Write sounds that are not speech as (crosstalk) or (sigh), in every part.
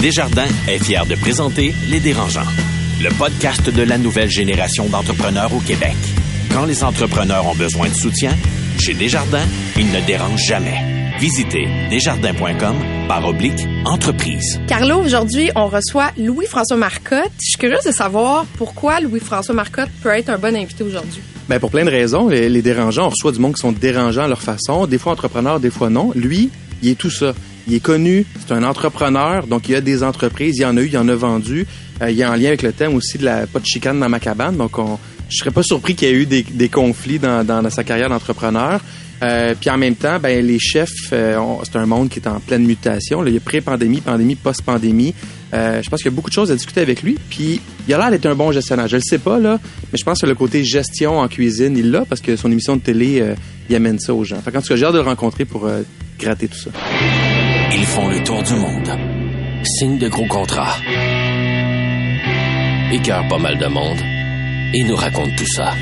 Desjardins est fier de présenter Les Dérangeants, le podcast de la nouvelle génération d'entrepreneurs au Québec. Quand les entrepreneurs ont besoin de soutien, chez Desjardins, ils ne dérangent jamais. Visitez desjardins.com par oblique entreprise. Carlo, aujourd'hui, on reçoit Louis-François Marcotte. Je suis curieuse de savoir pourquoi Louis-François Marcotte peut être un bon invité aujourd'hui. Ben pour plein de raisons. Les, les dérangeants, on reçoit du monde qui sont dérangeants à leur façon, des fois entrepreneurs, des fois non. Lui, il est tout ça. Il est connu, c'est un entrepreneur, donc il a des entreprises, il y en a eu, il en a vendu. Euh, il est en lien avec le thème aussi de la pas de chicane dans ma cabane, donc on, je serais pas surpris qu'il y ait eu des, conflits dans, sa carrière d'entrepreneur. Euh, puis en même temps, ben les chefs, euh, c'est un monde qui est en pleine mutation. Il y a pré-pandémie, pandémie, post-pandémie. Je pense qu'il y a beaucoup de choses à discuter avec lui. Puis il a l'air d'être un bon gestionnaire. Je le sais pas là, mais je pense que le côté gestion en cuisine, il l'a parce que son émission de télé, il amène ça aux gens. En tout cas, j'ai hâte de le rencontrer pour gratter tout ça. Ils font le tour du monde. Signent de gros contrats. Écœurent pas mal de monde. Et nous racontent tout ça.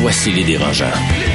Voici les dérangeants.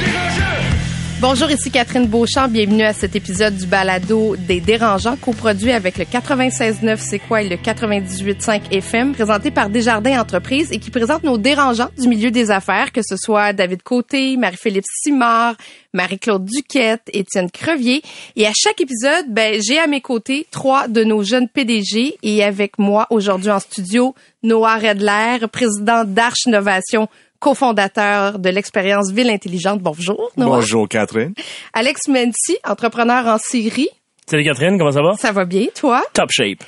Bonjour, ici Catherine Beauchamp. Bienvenue à cet épisode du balado des dérangeants, coproduit avec le 96.9 C'est quoi et le 98.5 FM, présenté par Desjardins Entreprises et qui présente nos dérangeants du milieu des affaires, que ce soit David Côté, Marie-Philippe Simard, Marie-Claude Duquette, Étienne Crevier. Et à chaque épisode, ben, j'ai à mes côtés trois de nos jeunes PDG et avec moi aujourd'hui en studio, Noah Redler, président d'Arche Innovation cofondateur de l'expérience Ville Intelligente. Bonjour, Noah. Bonjour, Catherine. Alex Menti, entrepreneur en série. Salut Catherine, comment ça va? Ça va bien, toi? Top shape.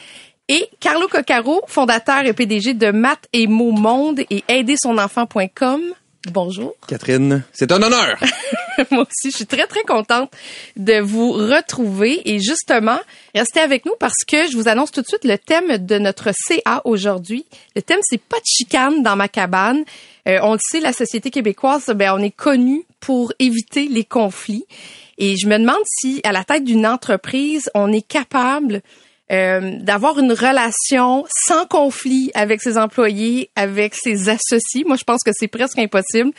Et Carlo Coccaro, fondateur et PDG de Math et Mots Monde et aidersonenfant.com. Bonjour. Catherine, c'est un honneur. (laughs) Moi aussi, je suis très, très contente de vous retrouver. Et justement, restez avec nous parce que je vous annonce tout de suite le thème de notre CA aujourd'hui. Le thème, c'est pas de chicane dans ma cabane. Euh, on le sait, la société québécoise, ben, on est connu pour éviter les conflits. Et je me demande si, à la tête d'une entreprise, on est capable euh, d'avoir une relation sans conflit avec ses employés, avec ses associés. Moi, je pense que c'est presque impossible.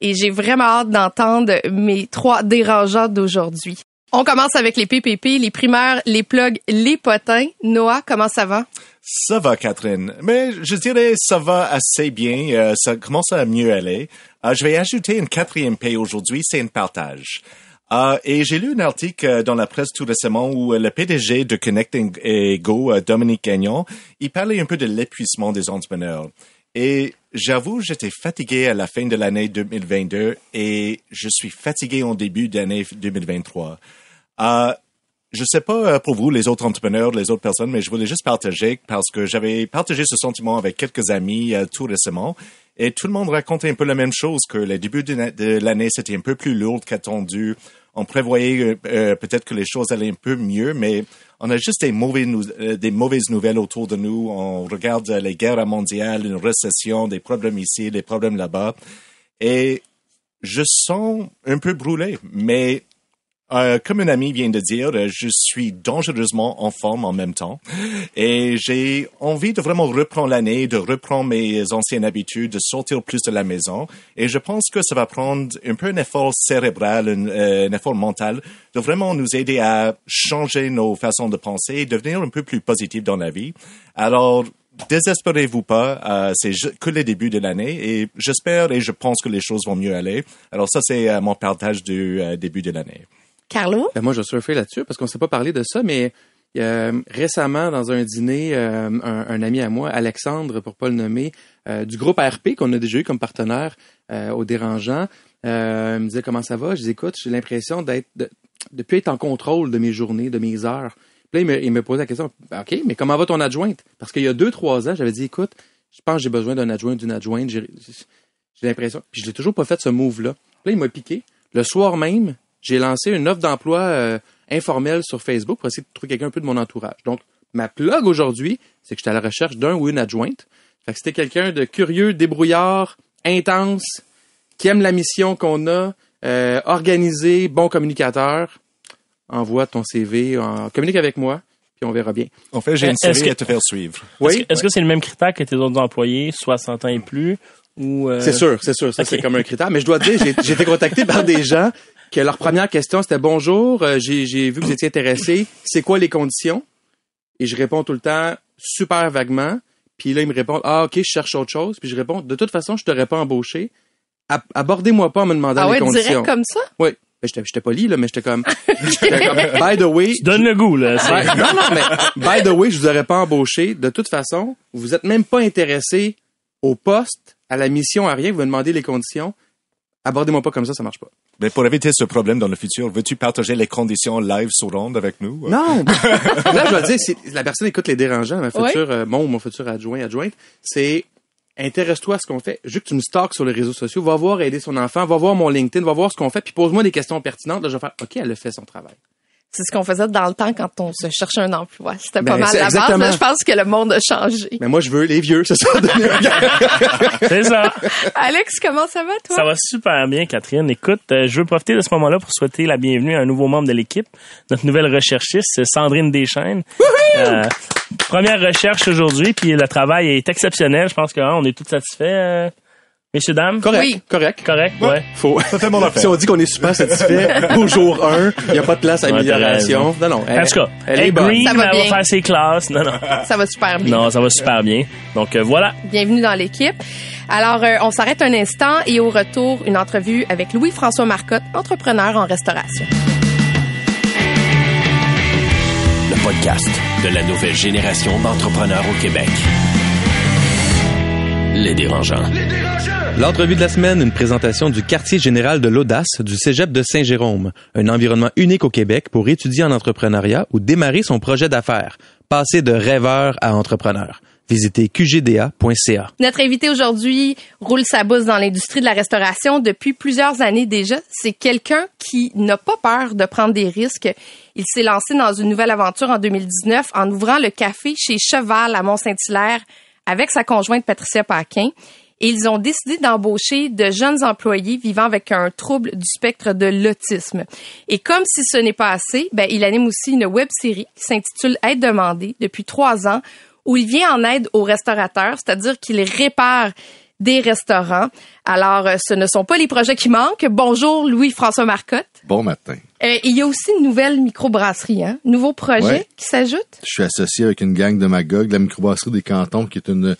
Et j'ai vraiment hâte d'entendre mes trois dérangeants d'aujourd'hui. On commence avec les PPP, les primeurs, les plugs, les potins. Noah, comment ça va? Ça va, Catherine. Mais je dirais ça va assez bien. Euh, ça commence à mieux aller. Euh, je vais ajouter une quatrième paye aujourd'hui, c'est un partage. Uh, et j'ai lu un article dans la presse tout récemment où le PDG de Connecting Go, Dominique Gagnon, il parlait un peu de l'épuisement des entrepreneurs. Et j'avoue, j'étais fatigué à la fin de l'année 2022 et je suis fatigué en début d'année 2023. Uh, je sais pas pour vous, les autres entrepreneurs, les autres personnes, mais je voulais juste partager parce que j'avais partagé ce sentiment avec quelques amis tout récemment et tout le monde racontait un peu la même chose, que le début de l'année, c'était un peu plus lourd qu'attendu. On prévoyait euh, euh, peut-être que les choses allaient un peu mieux, mais on a juste des, euh, des mauvaises nouvelles autour de nous. On regarde les guerres mondiales, une récession, des problèmes ici, des problèmes là-bas. Et je sens un peu brûlé, mais euh, comme un ami vient de dire, euh, je suis dangereusement en forme en même temps et j'ai envie de vraiment reprendre l'année, de reprendre mes anciennes habitudes, de sortir plus de la maison et je pense que ça va prendre un peu un effort cérébral, un, euh, effort mental de vraiment nous aider à changer nos façons de penser et devenir un peu plus positif dans la vie. Alors, désespérez-vous pas, c'est que le début de l'année et j'espère et je pense que les choses vont mieux aller. Alors ça, c'est mon partage du début de l'année. Carlo? Ben moi, je surfé là-dessus parce qu'on ne s'est pas parlé de ça, mais euh, récemment, dans un dîner, euh, un, ami à moi, Alexandre, pour pas le nommer, euh, du groupe RP qu'on a déjà eu comme partenaire au Dérangeant, me disait comment ça va? Je dis écoute, j'ai l'impression d'être de, de plus être en contrôle de mes journées, de mes heures. Puis là, il me, posait la question, ben, OK, mais comment va ton adjointe? Parce qu'il y a deux, trois ans, j'avais dit, écoute, je pense que j'ai besoin d'un adjoint, d'une adjointe. J'ai l'impression. Puis je l'ai toujours pas fait ce move-là. Puis là, il m'a piqué. Le soir même, j'ai lancé une offre d'emploi euh, informelle sur Facebook pour essayer de trouver quelqu'un un peu de mon entourage. Donc, ma plug aujourd'hui, c'est que j'étais à la recherche d'un ou une adjointe. Fait que c'était quelqu'un de curieux, débrouillard, intense, qui aime la mission qu'on a, euh, organisé, bon communicateur. Envoie ton CV, en, communique avec moi, puis on verra bien. En fait, j'ai une série à te faire suivre. Oui. Est-ce que c'est le même critère que tes autres employés, 60 ans et plus? Euh, c'est sûr, c'est sûr. Ça, c'est comme un critère. Mais je dois te dire, j'ai été contacté par des gens que leur première question, c'était bonjour, euh, j'ai j'ai vu que vous étiez intéressé, c'est quoi les conditions? Et je réponds tout le temps super vaguement. Puis là, ils me répondent, ah, ok, je cherche autre chose. Puis je réponds, de toute façon, je t'aurais pas embauché. Ab- Abordez-moi pas en me demandant Ah les ouais, conditions. direct comme ça? Oui. Ben, j'étais, j'étais poli, là, mais j'étais comme, (laughs) j'étais comme, by the way. Tu donnes le goût, là. non, non, mais, by the way, je vous aurais pas embauché. De toute façon, vous êtes même pas intéressé au poste, à la mission, à rien. Vous me demandez les conditions. Abordez-moi pas comme ça, ça marche pas. Mais pour éviter ce problème dans le futur, veux-tu partager les conditions live sur Ronde avec nous? Non. (laughs) là, je vais dire, si la personne écoute les dérangeants, ma Ouais. future, euh, mon, mon futur adjoint, adjointe, c'est intéresse-toi à ce qu'on fait. Juste que tu me stalks sur les réseaux sociaux, va voir aider son enfant, va voir mon LinkedIn, va voir ce qu'on fait, puis pose-moi des questions pertinentes. Là, je vais faire, OK, elle a fait son travail. C'est ce qu'on faisait dans le temps quand on se cherchait un emploi. C'était pas Ben, mal la base. là. Je pense que le monde a changé. Mais moi, je veux les vieux, c'est ça. C'est ça. Alex, comment ça va, toi? Ça va super bien, Catherine. Écoute, euh, je veux profiter de ce moment-là pour souhaiter la bienvenue à un nouveau membre de l'équipe, notre nouvelle recherchiste, c'est Sandrine Deschaines. Euh, première recherche aujourd'hui, puis le travail est exceptionnel. Je pense qu'on est tous satisfaits, euh, messieurs, dames? correct, Oui. correct. Correct, ouais. Faut. Ça fait mon affaire. Si on dit qu'on est super satisfait (laughs) au jour 1, il n'y a pas de place à Ouais, amélioration. Non, non. Elle, En tout cas, elle elle est bonne. green, Ça va elle va faire ses classes. Non, non. Ça va super bien. Non, ça va super bien. Donc euh, voilà. Bienvenue dans l'équipe. Alors, euh, on s'arrête un instant et au retour, une entrevue avec Louis-François Marcotte, entrepreneur en restauration. Le podcast de la nouvelle génération d'entrepreneurs au Québec. Les dérangeants. L'entrevue de la semaine, une présentation du quartier général de l'audace du Cégep de Saint-Jérôme, un environnement unique au Québec pour étudier en entrepreneuriat ou démarrer son projet d'affaires, passer de rêveur à entrepreneur. Visitez qgda.ca. Notre invité aujourd'hui roule sa bosse dans l'industrie de la restauration depuis plusieurs années déjà. C'est quelqu'un qui n'a pas peur de prendre des risques. Il s'est lancé dans une nouvelle aventure en 2019 en ouvrant le café chez Cheval à Mont-Saint-Hilaire avec sa conjointe Patricia Paquin. Et ils ont décidé d'embaucher de jeunes employés vivant avec un trouble du spectre de l'autisme. Et comme si ce n'est pas assez, ben, il anime aussi une web série qui s'intitule Aide demandée depuis trois ans où il vient en aide aux restaurateurs, c'est-à-dire qu'il répare des restaurants. Alors, euh, ce ne sont pas les projets qui manquent. Bonjour, Louis-François Marcotte. Bon matin. Euh, il y a aussi une nouvelle microbrasserie, hein? Nouveau projet Ouais. qui s'ajoute? Je suis associé avec une gang de Magog, la microbrasserie des cantons, qui est une,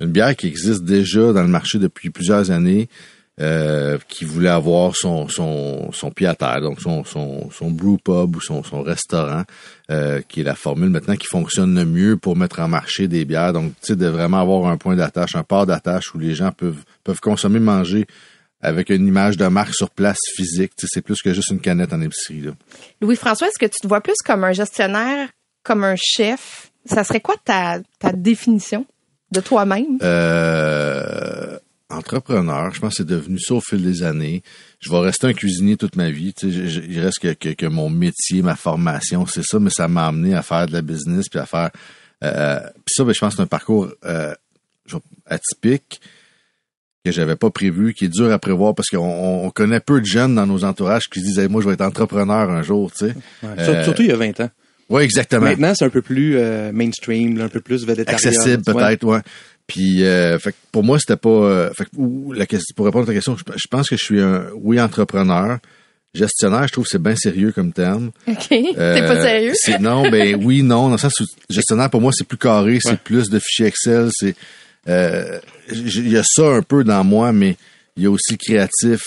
une bière qui existe déjà dans le marché depuis plusieurs années, euh, qui voulait avoir son, son, pied à terre, donc son, son, son brew pub ou son, son restaurant, euh, qui est la formule maintenant qui fonctionne le mieux pour mettre en marché des bières. Donc, tu sais, de vraiment avoir un point d'attache, un port d'attache où les gens peuvent, peuvent consommer, manger avec une image de marque sur place physique. Tu sais, c'est plus que juste une canette en épicerie. Louis-François, est-ce que tu te vois plus comme un gestionnaire, comme un chef? Ça serait quoi ta, ta définition? De toi-même? Euh, entrepreneur, je pense que c'est devenu ça au fil des années. Je vais rester un cuisinier toute ma vie. Tu sais, je- je- il reste que, que, que mon métier, ma formation, c'est ça, mais ça m'a amené à faire de la business puis à faire. Euh, puis ça, ben, je pense que c'est un parcours euh, atypique que j'avais pas prévu, qui est dur à prévoir parce qu'on on- on connaît peu de jeunes dans nos entourages qui se disent Hey, moi je vais être entrepreneur un jour, tu sais. Euh, Surtout il y a 20 ans. Oui, exactement. Maintenant, c'est un peu plus euh, mainstream, là, un peu plus végétarien. accessible peut-être ouais puis euh, fait que pour moi c'était pas euh, fait que, ou, la question pour répondre à ta question je, je pense que je suis un oui entrepreneur gestionnaire je trouve que c'est bien sérieux comme terme OK. (laughs) T'es Euh, pas sérieux? c'est- non ben (laughs) oui non dans le sens où gestionnaire pour moi c'est plus carré c'est plus de fichiers Excel c'est euh, il y a ça un peu dans moi mais il y a aussi créatif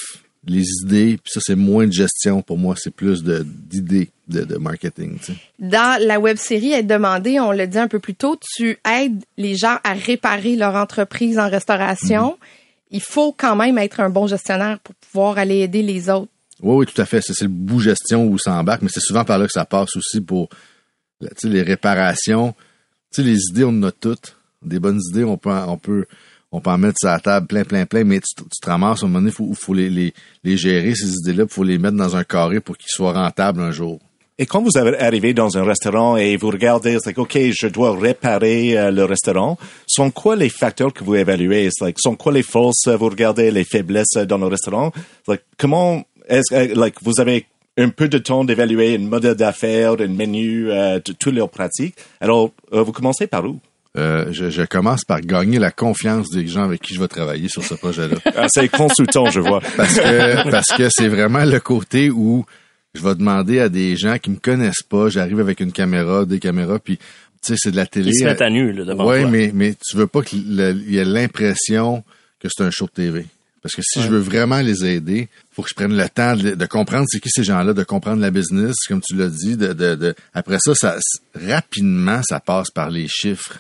les idées puis ça c'est moins de gestion pour moi c'est plus d'idées de, de marketing tu sais. Dans la web série Être demandé, on l'a dit un peu plus tôt, tu aides les gens à réparer leur entreprise en restauration. Il faut quand même être un bon gestionnaire pour pouvoir aller aider les autres. Oui, oui, tout à fait. C'est le bout gestion où ça embarque, mais c'est souvent par là que ça passe aussi pour tu sais, les réparations. Tu sais, les idées, on en a toutes. Des bonnes idées, on peut, en- on peut, on peut en mettre sur la table plein, plein, plein, mais tu, tu te ramasses à un moment donné, il faut, les, les, les gérer, ces idées-là, il faut les mettre dans un carré pour qu'ils soient rentables un jour. Et quand vous arrivé dans un restaurant et vous regardez, c'est like, OK, je dois réparer euh, le restaurant, sont quoi les facteurs que vous évaluez? Like, sont quoi les forces? euh, Vous regardez les faiblesses euh, dans le restaurant? Comment est-ce que vous avez un peu de temps d'évaluer un modèle d'affaires, un menu, euh, toutes leurs pratiques? Alors, euh, vous commencez par où? Euh, je, je commence par gagner la confiance des gens avec qui je vais travailler sur ce projet-là. (laughs) Ah, c'est consultant, je vois. Parce que parce que c'est vraiment le côté où je vais demander à des gens qui me connaissent pas, j'arrive avec une caméra, des caméras, puis tu sais, c'est de la télé. Ils se mettent à nu là, devant Ouais, toi. mais, mais tu veux pas qu'il y ait l'impression que c'est un show de TV. Parce que si je veux vraiment les aider, faut que je prenne le temps de, de comprendre c'est qui ces gens-là, de comprendre la business, comme tu l'as dit. De, de, de- Après ça, ça, rapidement, ça passe par les chiffres.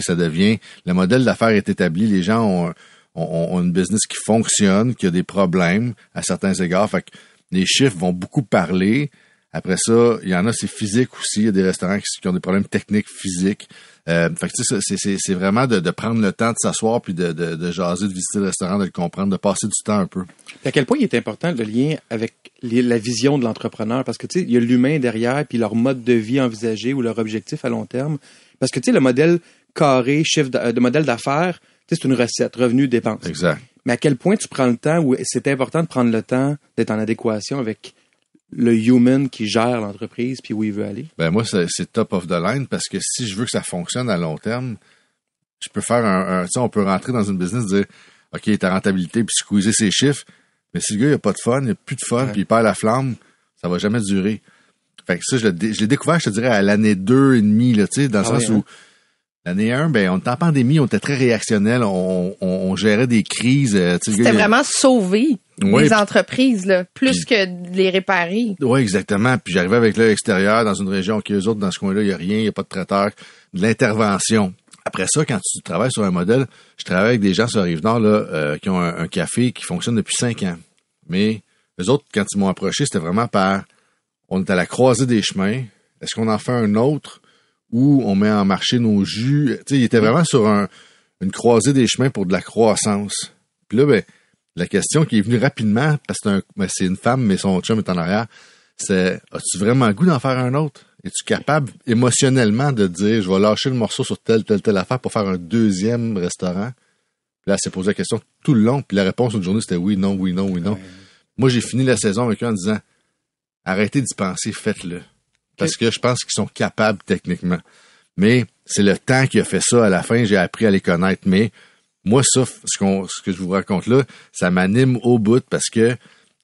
Ça devient, le modèle d'affaires est établi, les gens ont, ont, une business qui fonctionne, qui a des problèmes à certains égards. Fait que les chiffres vont beaucoup parler. Après ça, il y en a, c'est physique aussi. Il y a des restaurants qui, ont des problèmes techniques physiques. Euh, fait que tu sais, c'est- c'est vraiment de, de prendre le temps de s'asseoir puis de, de, jaser, de visiter le restaurant, de le comprendre, de passer du temps un peu. À quel point il est important le lien avec la vision de l'entrepreneur? Parce que tu sais il y a l'humain derrière puis leur mode de vie envisagé ou leur objectif à long terme parce que tu sais le modèle carré chiffre de, de modèle d'affaires tu sais c'est une recette revenu dépense Exact. mais à quel point tu prends le temps ou c'est important de prendre le temps d'être en adéquation avec le human qui gère l'entreprise puis où il veut aller? Ben moi, c'est top of the line parce que si je veux que ça fonctionne à long terme, je peux faire un, un- tu sais, on peut rentrer dans une business dire OK, ta rentabilité puis squeezer ses chiffres, mais si le gars il a pas de fun, il a plus de fun Ouais. puis il perd la flamme, ça va jamais durer. Fait que ça, je l'ai découvert, je te dirais, à l'année deux et demi, là, tu sais, dans le Ah sens oui, hein? L'année 1, ben, on était en pandémie, on était très réactionnel, on, on, on gérait des crises. euh, C'était vraiment sauver Ouais, les entreprises, là, plus que de les réparer. Oui, exactement. Puis j'arrivais avec l'œil extérieur dans une région qui, eux autres, dans ce coin-là, il n'y a rien, il n'y a pas de traiteur, de l'intervention. Après ça, quand tu travailles sur un modèle, je travaille avec des gens sur Rive-Nord là, euh, qui ont un, un café qui fonctionne depuis cinq ans. Mais eux autres, quand ils m'ont approché, c'était vraiment par on est à la croisée des chemins. Est-ce qu'on en fait un autre? Ou on met en marché nos jus? Tu sais, ils étaient vraiment sur un, une croisée des chemins pour de la croissance. Puis là, ben, la question qui est venue rapidement, parce que c'est un- ben, c'est une femme, mais son chum est en arrière, c'est as-tu vraiment le goût d'en faire un autre? Es-tu capable émotionnellement de dire je vais lâcher le morceau sur telle, telle, telle affaire pour faire un deuxième restaurant? Puis là, elle s'est posé la question tout le long, puis la réponse une journée, c'était oui, non, oui, non, oui, non. Moi, j'ai fini la saison avec eux en disant arrêtez d'y penser, faites-le. Parce que je pense qu'ils sont capables techniquement. Mais c'est le temps qui a fait ça. À la fin, j'ai appris à les connaître. Mais moi, ça, ce, qu'on- ce que je vous raconte là, ça m'anime au bout parce que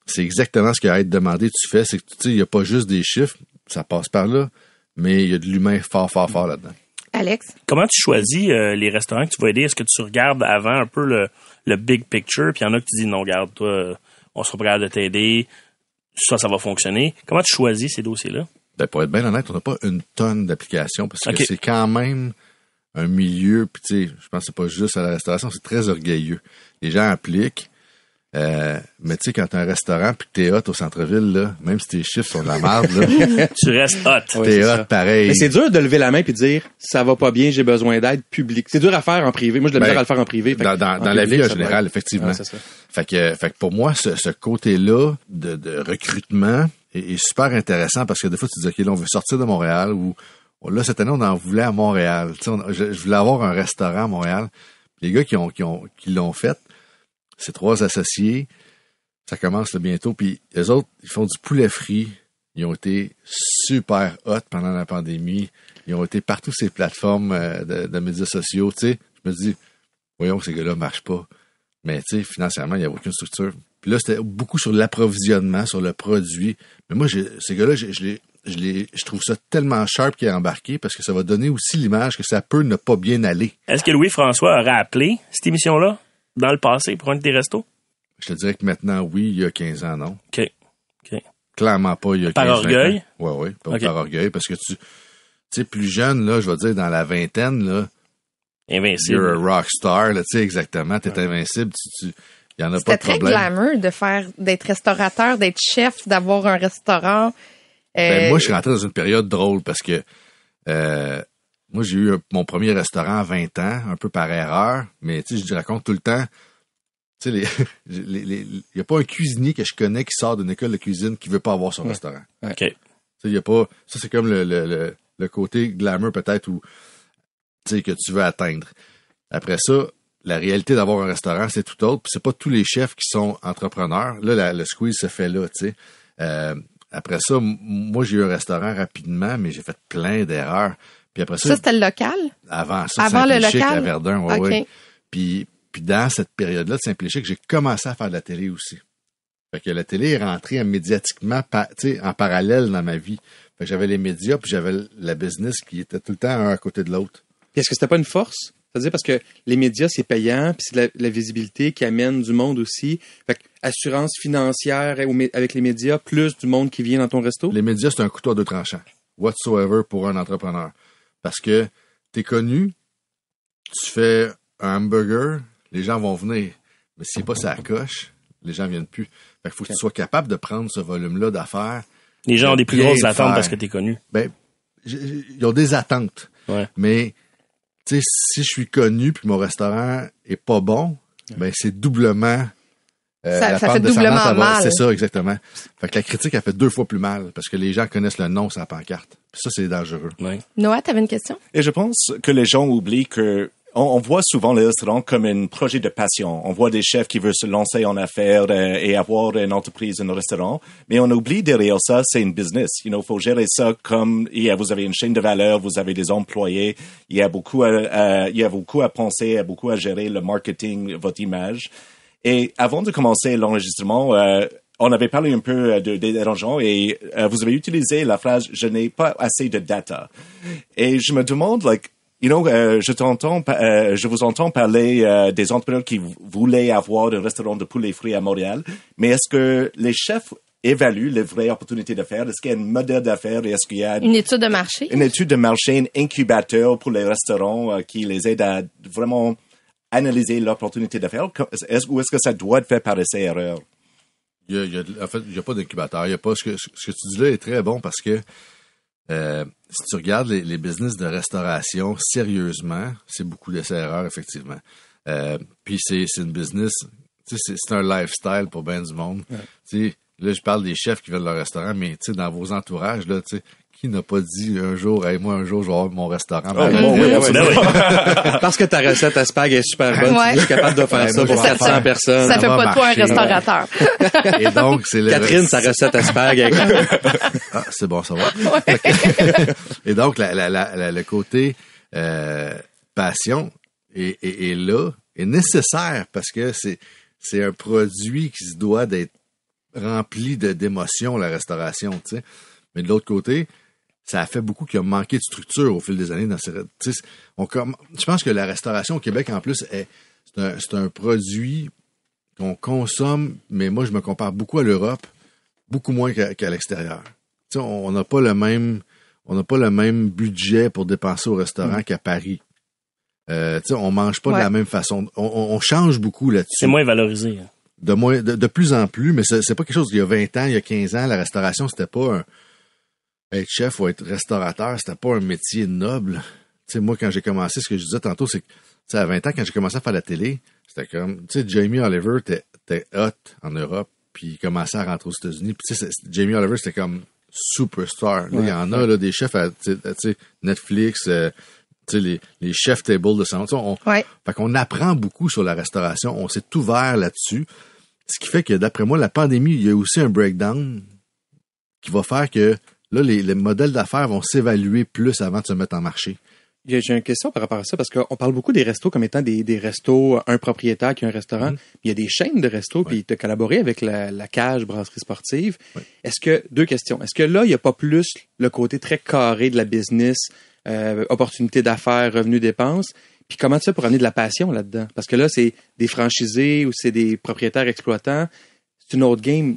c'est exactement ce qui a été demandé. Tu fais, c'est que tu sais, il n'y a pas juste des chiffres, ça passe par là, mais il y a de l'humain fort, fort, fort là-dedans. Alex? Comment tu choisis euh, les restaurants que tu vas aider? Est-ce que tu regardes avant un peu le, le big picture, puis il y en a que tu dis non, regarde, toi, on sera pas capable de t'aider, ça, ça va fonctionner. Comment tu choisis ces dossiers-là? Ben, pour être bien honnête, on n'a pas une tonne d'applications parce que c'est quand même un milieu, puis tu sais, je pense que c'est pas juste à la restauration, c'est très orgueilleux. Les gens appliquent, euh, mais tu sais, quand t'as un restaurant puis que t'es hot au centre-ville, là, même si tes chiffres sont de la merde, là, (laughs) Tu restes hot. T'es c'est hot ça. pareil. Mais c'est dur de lever la main puis de dire ça va pas bien, j'ai besoin d'aide publique. C'est dur à faire en privé. Moi, je le Ben, misère à le faire en privé. Dans, que dans, en dans la vie en général, effectivement. Ouais, c'est ça. Fait que, fait que pour moi, ce, ce côté-là de, de recrutement super intéressant parce que des fois, tu dis, OK, là, on veut sortir de Montréal ou oh, là, cette année, on en voulait à Montréal. Tu sais, je, voulais avoir un restaurant à Montréal. Les gars qui ont, qui ont, qui l'ont fait, ces trois associés, ça commence bientôt. Puis les autres, ils font du poulet frit. Ils ont été super hot pendant la pandémie. Ils ont été partout ces plateformes euh, de, de médias sociaux. Tu sais, je me dis, voyons, ces gars-là marchent pas. Mais tu sais, financièrement, il n'y a aucune structure. Puis là, c'était beaucoup sur l'approvisionnement, sur le produit. Mais moi, ces gars-là, je je je trouve ça tellement sharp qui est embarqué parce que ça va donner aussi l'image que ça peut ne pas bien aller. Est-ce que Louis-François aurait appelé cette émission-là dans le passé pour un de tes restos? Je te dirais que maintenant, oui, il y a 15 ans, non. OK. OK. Clairement pas il y a Par 15 20 orgueil? ans. Ouais, ouais, pas Ok. par orgueil parce que tu, tu sais, plus jeune, là, je vais dire, dans la vingtaine, là, Invincible. you're a rock star, là, tu sais, exactement, t'es invincible, tu, tu, il y en a pas C'était très glamour de faire, d'être restaurateur, d'être chef, d'avoir un restaurant. Ben, Euh, moi, je suis rentré dans une période drôle parce que euh, moi, j'ai eu mon premier restaurant à 20 ans, un peu par erreur, mais tu sais, je raconte tout le temps. Tu sais, les- (laughs) les- les- il n'y a pas un cuisinier que je connais qui sort d'une école de cuisine qui veut pas avoir son restaurant. OK. Tu sais, il y a pas. Ça, c'est comme le, le, le, le côté glamour peut-être où tu sais que tu veux atteindre. Après ça, la réalité d'avoir un restaurant, c'est tout autre. Puis c'est pas tous les chefs qui sont entrepreneurs. Là, la- le squeeze se fait là, tu sais. Euh, après ça, moi, j'ai eu un restaurant rapidement, mais j'ai fait plein d'erreurs. Puis après ça, Ça, c'était le local? avant ça, Avant le local? à Verdun, ouais. Puis, puis dans cette période-là de Saint-Péchic, j'ai commencé à faire de la télé aussi. Fait que la télé est rentrée médiatiquement pa- tu sais, en parallèle dans ma vie. Fait que j'avais les médias, puis j'avais la business qui était tout le temps un à côté de l'autre. Puis Est-ce que c'était pas une force? C'est-à-dire parce que les médias, c'est payant, puis c'est de la, la visibilité qui amène du monde aussi. Fait que assurance financière avec les médias, plus du monde qui vient dans ton resto? Les médias, c'est un couteau à deux tranchants. Whatsoever pour un entrepreneur. Parce que t'es connu, tu fais un hamburger, les gens vont venir. Mais si c'est pas ça coche, les gens viennent plus. Fait qu'il faut que tu sois capable de prendre ce volume-là d'affaires. Les gens ont des plus grosses attentes parce que t'es connu. Ben, ils ont des attentes. Ouais. Mais, tu sais, si je suis connu puis mon restaurant est pas bon, ben, c'est doublement. euh, Ça- la ça pente fait descendante, doublement ça va- mal. C'est ça, exactement. Fait que la critique, a fait deux fois plus mal parce que les gens connaissent le nom sur la pancarte. Puis ça, c'est dangereux. Ouais. Noah, t'avais une question? Et je pense que les gens oublient que on, on voit souvent les restaurants comme un projet de passion. On voit des chefs qui veulent se lancer en affaires euh, et avoir une entreprise, un restaurant, mais on oublie derrière ça, c'est une business. You know, faut gérer ça comme il y a, vous avez une chaîne de valeur, vous avez des employés, il y a beaucoup, à, il y a beaucoup à penser, il y a beaucoup à gérer le marketing, votre image. Et avant de commencer l'enregistrement, euh, on avait parlé un peu euh, de, des et euh, vous avez utilisé la phrase "je n'ai pas assez de data". Et je me demande, like, you know, euh, je t'entends, euh, je vous entends parler euh, des entrepreneurs qui voulaient avoir un restaurant de poulet frit à Montréal, mais est-ce que les chefs évaluent les vraies opportunités d'affaires Est-ce qu'il y a un modèle d'affaires? Et est-ce qu'il y a Une étude de marché? une étude de marché, un incubateur pour les restaurants euh, qui les aide à vraiment analyser l'opportunité d'affaires Est-ce, ou est-ce que ça doit être fait par essai erreur Il y a, il y a- en fait, il n'y a pas d'incubateur. Il y a pas, ce, que, ce que tu dis là est très bon parce que euh, si tu regardes les, les business de restauration sérieusement, c'est beaucoup d'essais-erreurs, effectivement. Euh, puis c'est, c'est une business, c'est, un lifestyle pour bien du monde. Là, je parle des chefs qui veulent leur restaurant, mais dans vos entourages, là, qui n'a pas dit un jour, hey, moi, un jour, je vais avoir mon restaurant. Oh, bon, oui, oui, Ben oui. (laughs) Parce que ta recette à spag est super bonne, Ouais. tu es capable de faire Ouais, ça pour je vais 400 faire. personnes. Ça fait pas de toi un restaurateur. (laughs) Et donc, c'est le Catherine, sa recette à spag est Ah, c'est bon, ça va. (laughs) et donc, la, la, la, la- le côté euh, passion est, est, est là, est nécessaire parce que c'est c'est un produit qui se doit d'être rempli de d'émotions, la restauration, tu sais. Mais de l'autre côté, ça a fait beaucoup qu'il a manqué de structure au fil des années dans ces... on Je pense que la restauration au Québec, en plus, est c'est un, c'est un produit qu'on consomme, mais moi, je me compare beaucoup à l'Europe, beaucoup moins qu'à qu'à l'extérieur. Tu sais, on n'a pas le même on n'a pas le même budget pour dépenser au restaurant qu'à Paris. Euh, tu sais, on mange pas Ouais. de la même façon. On, on- change beaucoup là-dessus. C'est moins valorisé. hein. De, moins, de, de plus en plus, mais c'est c'est pas quelque chose d'il y a 20 ans, il y a 15 ans, la restauration, c'était pas un être chef ou être restaurateur, c'était pas un métier noble. Tu sais, moi, quand j'ai commencé, ce que je disais tantôt, c'est que, tu sais, à 20 ans, quand j'ai commencé à faire la télé, c'était comme, tu sais, Jamie Oliver était, hot en Europe, puis il commençait à rentrer aux États-Unis. Puis, tu sais, Jamie Oliver, c'était comme superstar. Là, il y en a, là, des chefs à, Netflix, euh, tu sais, les, les chefs table de sais, on, Ouais. fait qu'on apprend beaucoup sur la restauration. On s'est ouvert là-dessus. Ce qui fait que, d'après moi, la pandémie, il y a aussi un breakdown qui va faire que là, les, les modèles d'affaires vont s'évaluer plus avant de se mettre en marché. J'ai une question par rapport à ça parce qu'on parle beaucoup des restos comme étant des, des restos, un propriétaire qui a un restaurant. Il y a des chaînes de restos, puis tu as collaboré avec la, la cage brasserie sportive. Est-ce que, deux questions, est-ce que là, il n'y a pas plus le côté très carré de la business, euh, opportunité d'affaires, revenus, dépenses? Puis comment tu fais pour amener de la passion là-dedans? Parce que là, c'est des franchisés ou c'est des propriétaires exploitants. C'est une autre game.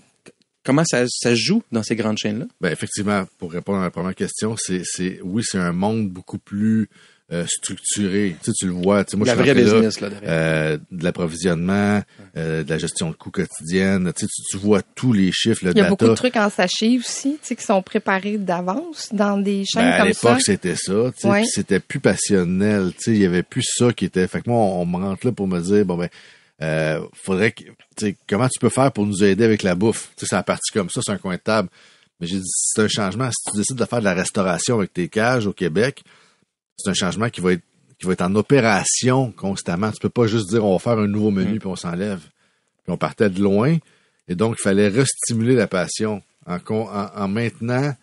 Comment ça, ça se joue dans ces grandes chaînes-là? Ben, effectivement, pour répondre à la première question, c'est, c'est, oui, c'est un monde beaucoup plus euh, structuré. Tu sais, tu le vois. Tu sais, moi, la je suis là, business, là, derrière. euh, de l'approvisionnement, euh, de la gestion de coûts quotidienne. Tu, sais, tu, tu vois tous les chiffres, le Il y a data. beaucoup de trucs en sachet aussi, tu sais, qui sont préparés d'avance dans des chaînes Ben, à comme ça. l'époque, c'était ça. tu sais, Ouais. puis C'était plus passionnel. tu sais, Il y avait plus ça qui était. Fait que moi, on, on me rentre là pour me dire, bon ben, euh, faudrait que, comment tu peux faire pour nous aider avec la bouffe? Tu sais, c'est la partie comme ça, c'est un coin de table. Mais j'ai dit, c'est un changement. Si tu décides de faire de la restauration avec tes cages au Québec, c'est un changement qui va être qui va être en opération constamment. Tu peux pas juste dire on va faire un nouveau menu puis on s'enlève. Puis on partait de loin. Et donc, il fallait restimuler la passion en, en, en maintenant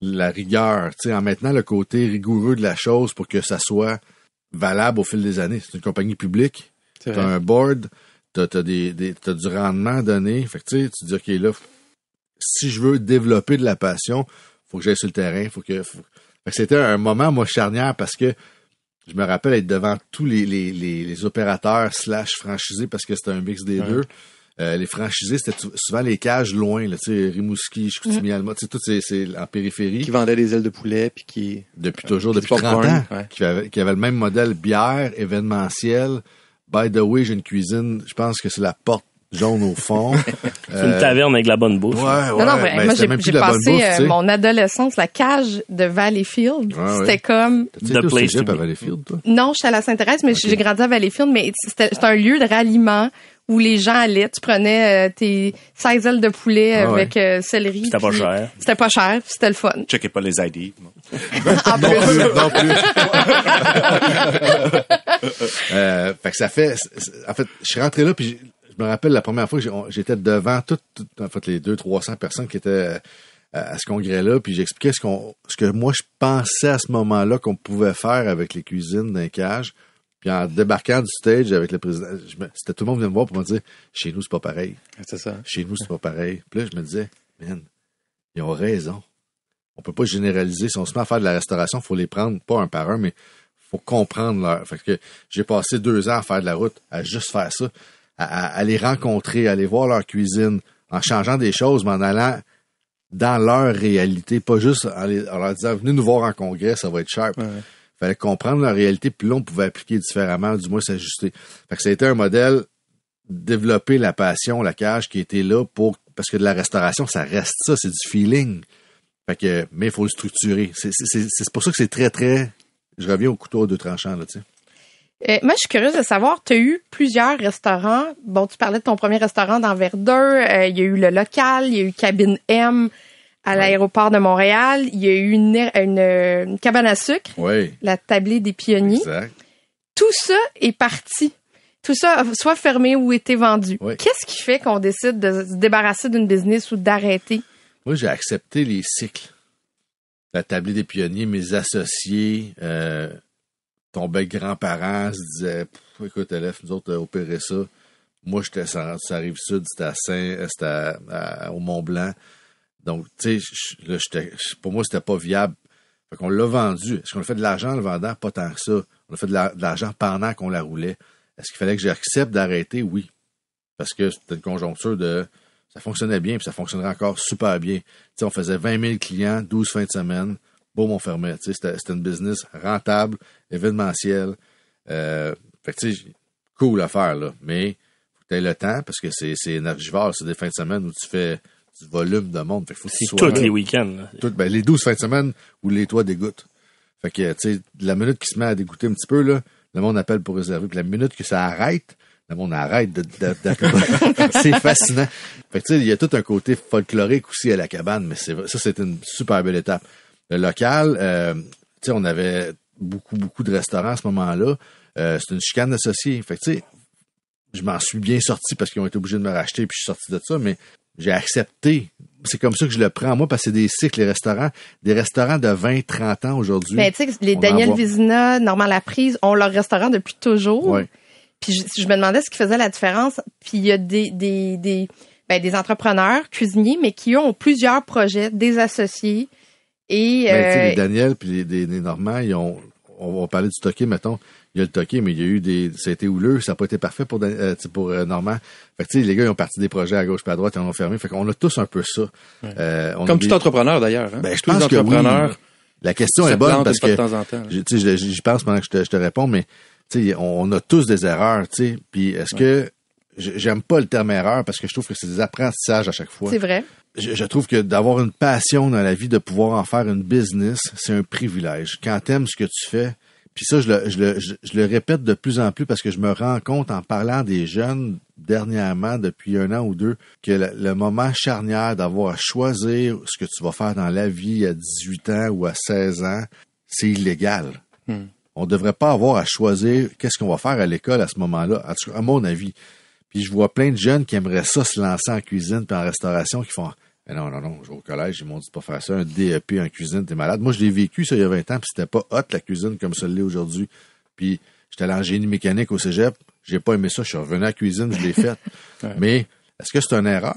la rigueur, tu sais, en maintenant le côté rigoureux de la chose pour que ça soit valable au fil des années. C'est une compagnie publique, T'as vrai. un board, t'as, t'as des, des- t'as du rendement donné. Fait que tu sais, tu dis, OK, là, si je veux développer de la passion, faut que j'aille sur le terrain, faut que, faut- Fait que c'était un moment, moi, charnière parce que je me rappelle être devant tous les, les, les, les opérateurs slash franchisés parce que c'était un mix des Ouais. deux. Euh, les franchisés, c'était sou- souvent les cages loin, là, tu sais, Rimouski, Chicoutimi, Alma, tu sais, tout c'est, c'est en périphérie. Qui vendait des ailes de poulet, puis qui... Depuis toujours, Puis depuis du 30 popcorn, ans, ouais. qui, avait, qui avait le même modèle bière, événementiel. By the way, j'ai une cuisine, je pense que c'est la porte jaune au fond. (laughs) C'est une taverne avec la bonne bouffe. Ouais, ouais. non, non, mais ben, moi, j'ai passé bouffe, euh, mon adolescence, la cage de Valleyfield. Ouais, ouais. C'était comme... The au place à. Valleyfield, toi? Non, je suis à la Sainte-Thérèse, mais j'ai grandi à Valleyfield, mais c'était c'est un lieu de ralliement où les gens allaient. Tu prenais euh, tes 16 ailes de poulet Ah ouais. avec euh, céleri. C'était pas cher. C'était pas cher, puis c'était le fun. Checkez pas les ID. (laughs) En plus, non plus. (laughs) euh, fait que ça fait, en fait, je suis rentré là puis je me rappelle la première fois que j'étais devant toutes, en fait, les 200-300 personnes qui étaient à ce congrès-là, puis j'expliquais ce qu'on, ce que moi je pensais à ce moment-là qu'on pouvait faire avec les cuisines d'un cage. Puis en débarquant du stage avec le président, c'était tout le monde venait me voir pour me dire, chez nous c'est pas pareil. C'est ça. Chez nous, c'est pas pareil. Puis là, je me disais, man, ils ont raison. On peut pas généraliser. Si on se met à faire de la restauration, faut les prendre, pas un par un, mais faut comprendre leur. Fait que j'ai passé deux ans à faire de la route, à juste faire ça, à, à- à les rencontrer, à aller voir leur cuisine, en changeant des choses, mais en allant dans leur réalité, pas juste en, les- en leur disant, venez nous voir en congrès, ça va être sharp. Ouais. Fallait comprendre leur réalité, puis là, on pouvait appliquer différemment, du moins s'ajuster. Fait que ça a été un modèle développer la passion, la cage qui était là pour parce que de la restauration, ça reste ça, c'est du feeling. Fait que mais il faut le structurer. C'est pour ça que c'est très très je reviens au couteau à deux tranchants là, tu sais. Euh, moi, je suis curieuse de savoir, tu as eu plusieurs restaurants. Bon, tu parlais de ton premier restaurant dans Verdun. Euh, il y a eu le local, il y a eu Cabine M à l'aéroport de Montréal. Il y a eu une, une, une cabane à sucre, Oui. la tablée des pionniers. Exact. Tout ça est parti. Tout ça a soit fermé ou été vendu. Oui. Qu'est-ce qui fait qu'on décide de se débarrasser d'une business ou d'arrêter? Moi, j'ai accepté les cycles. La tablée des pionniers, mes associés, euh, ton bec grands-parents se disaient Pff, écoute, LF, nous autres, euh, opérer ça. Moi, j'étais sur ça rive sud, c'était à Saint, euh, c'était à- à- au Mont Blanc. Donc, tu sais, pour moi, c'était pas viable. Fait qu'on l'a vendu. Est-ce qu'on a fait de l'argent en le vendant? Pas tant que ça. On a fait de la- de l'argent pendant qu'on la roulait. Est-ce qu'il fallait que j'accepte d'arrêter? Oui. Parce que c'était une conjoncture de ça fonctionnait bien, puis ça fonctionnerait encore super bien. Tu sais, on faisait 20 000 clients, 12 fins de semaine, boum, on fermait. Tu sais, c'était, une business rentable, événementiel. Euh, fait que, tu sais, cool à là. Mais, faut que tu aies le temps, parce que c'est, c'est énergivore, c'est des fins de semaine où tu fais du volume de monde. Fait faut C'est tous là. les week-ends. ben, les 12 fins de semaine où les toits dégoûtent. Fait que, tu sais, la minute qui se met à dégoûter un petit peu, là, le monde appelle pour réserver. Puis la minute que ça arrête, le monde arrête d'appeler. (laughs) c'est fascinant. Fait que, tu sais, il y a tout un côté folklorique aussi à la cabane, mais c'est, ça, c'est une super belle étape. Le local, euh, tu sais, on avait beaucoup, beaucoup de restaurants à ce moment-là. Euh, c'est une chicane associée. Fait que, tu sais, je m'en suis bien sorti parce qu'ils ont été obligés de me racheter, puis je suis sorti de ça, mais j'ai accepté. C'est comme ça que je le prends, moi, parce que c'est des cycles, les restaurants. Des restaurants de 20, 30 ans aujourd'hui. Ben, tu sais, les Daniel. Vizina, Normand Laprise ont leur restaurant depuis toujours. Ouais. Puis je, je me demandais ce qui faisait la différence. Puis il y a des, des, des, ben, des entrepreneurs, cuisiniers, mais qui ont plusieurs projets, des associés. Et Ben, tu sais, euh, les Daniel puis les, les, les Normands, ils ont, on va parler du toqué, mettons. Il y a le toqué, mais il y a eu des, ça a été houleux, ça n'a pas été parfait pour, euh, pour euh, Normand. Fait que, tu sais, les gars, ils ont parti des projets à gauche puis à droite, ils en ont fermé. Fait qu'on a tous un peu ça. Euh, on Comme des- tout entrepreneur, d'ailleurs. Hein? Ben, je Tous pense que oui. La question est bonne parce que, de temps en temps. sais, j'y pense pendant que je te, je te réponds, mais, tu sais, on, on a tous des erreurs, tu sais. Puis est-ce que, je- j'aime pas le terme erreur parce que je trouve que c'est des apprentissages à chaque fois c'est vrai. je, je trouve que d'avoir une passion dans la vie, de pouvoir en faire une business, c'est un privilège. Quand t'aimes ce que tu fais, puis ça, je le, je, le, je, je le répète de plus en plus parce que je me rends compte en parlant des jeunes dernièrement, depuis un an ou deux, que le, le moment charnière d'avoir à choisir ce que tu vas faire dans la vie à 18 ans ou à 16 ans, c'est illégal. Hmm. On devrait pas avoir à choisir qu'est-ce qu'on va faire à l'école à ce moment-là, cas, à mon avis. Puis je vois plein de jeunes qui aimeraient ça se lancer en cuisine puis en restauration qui font Mais non, non, non. Au collège, ils m'ont dit de pas faire ça. Un DEP en cuisine, t'es malade. Moi, je l'ai vécu, ça, il y a 20 ans, puis c'était pas hot, la cuisine, comme ça l'est aujourd'hui. Puis, j'étais allé en génie mécanique au cégep. J'ai pas aimé ça. Je suis revenu à la cuisine, je l'ai faite. (laughs) Mais, est-ce que c'est une erreur?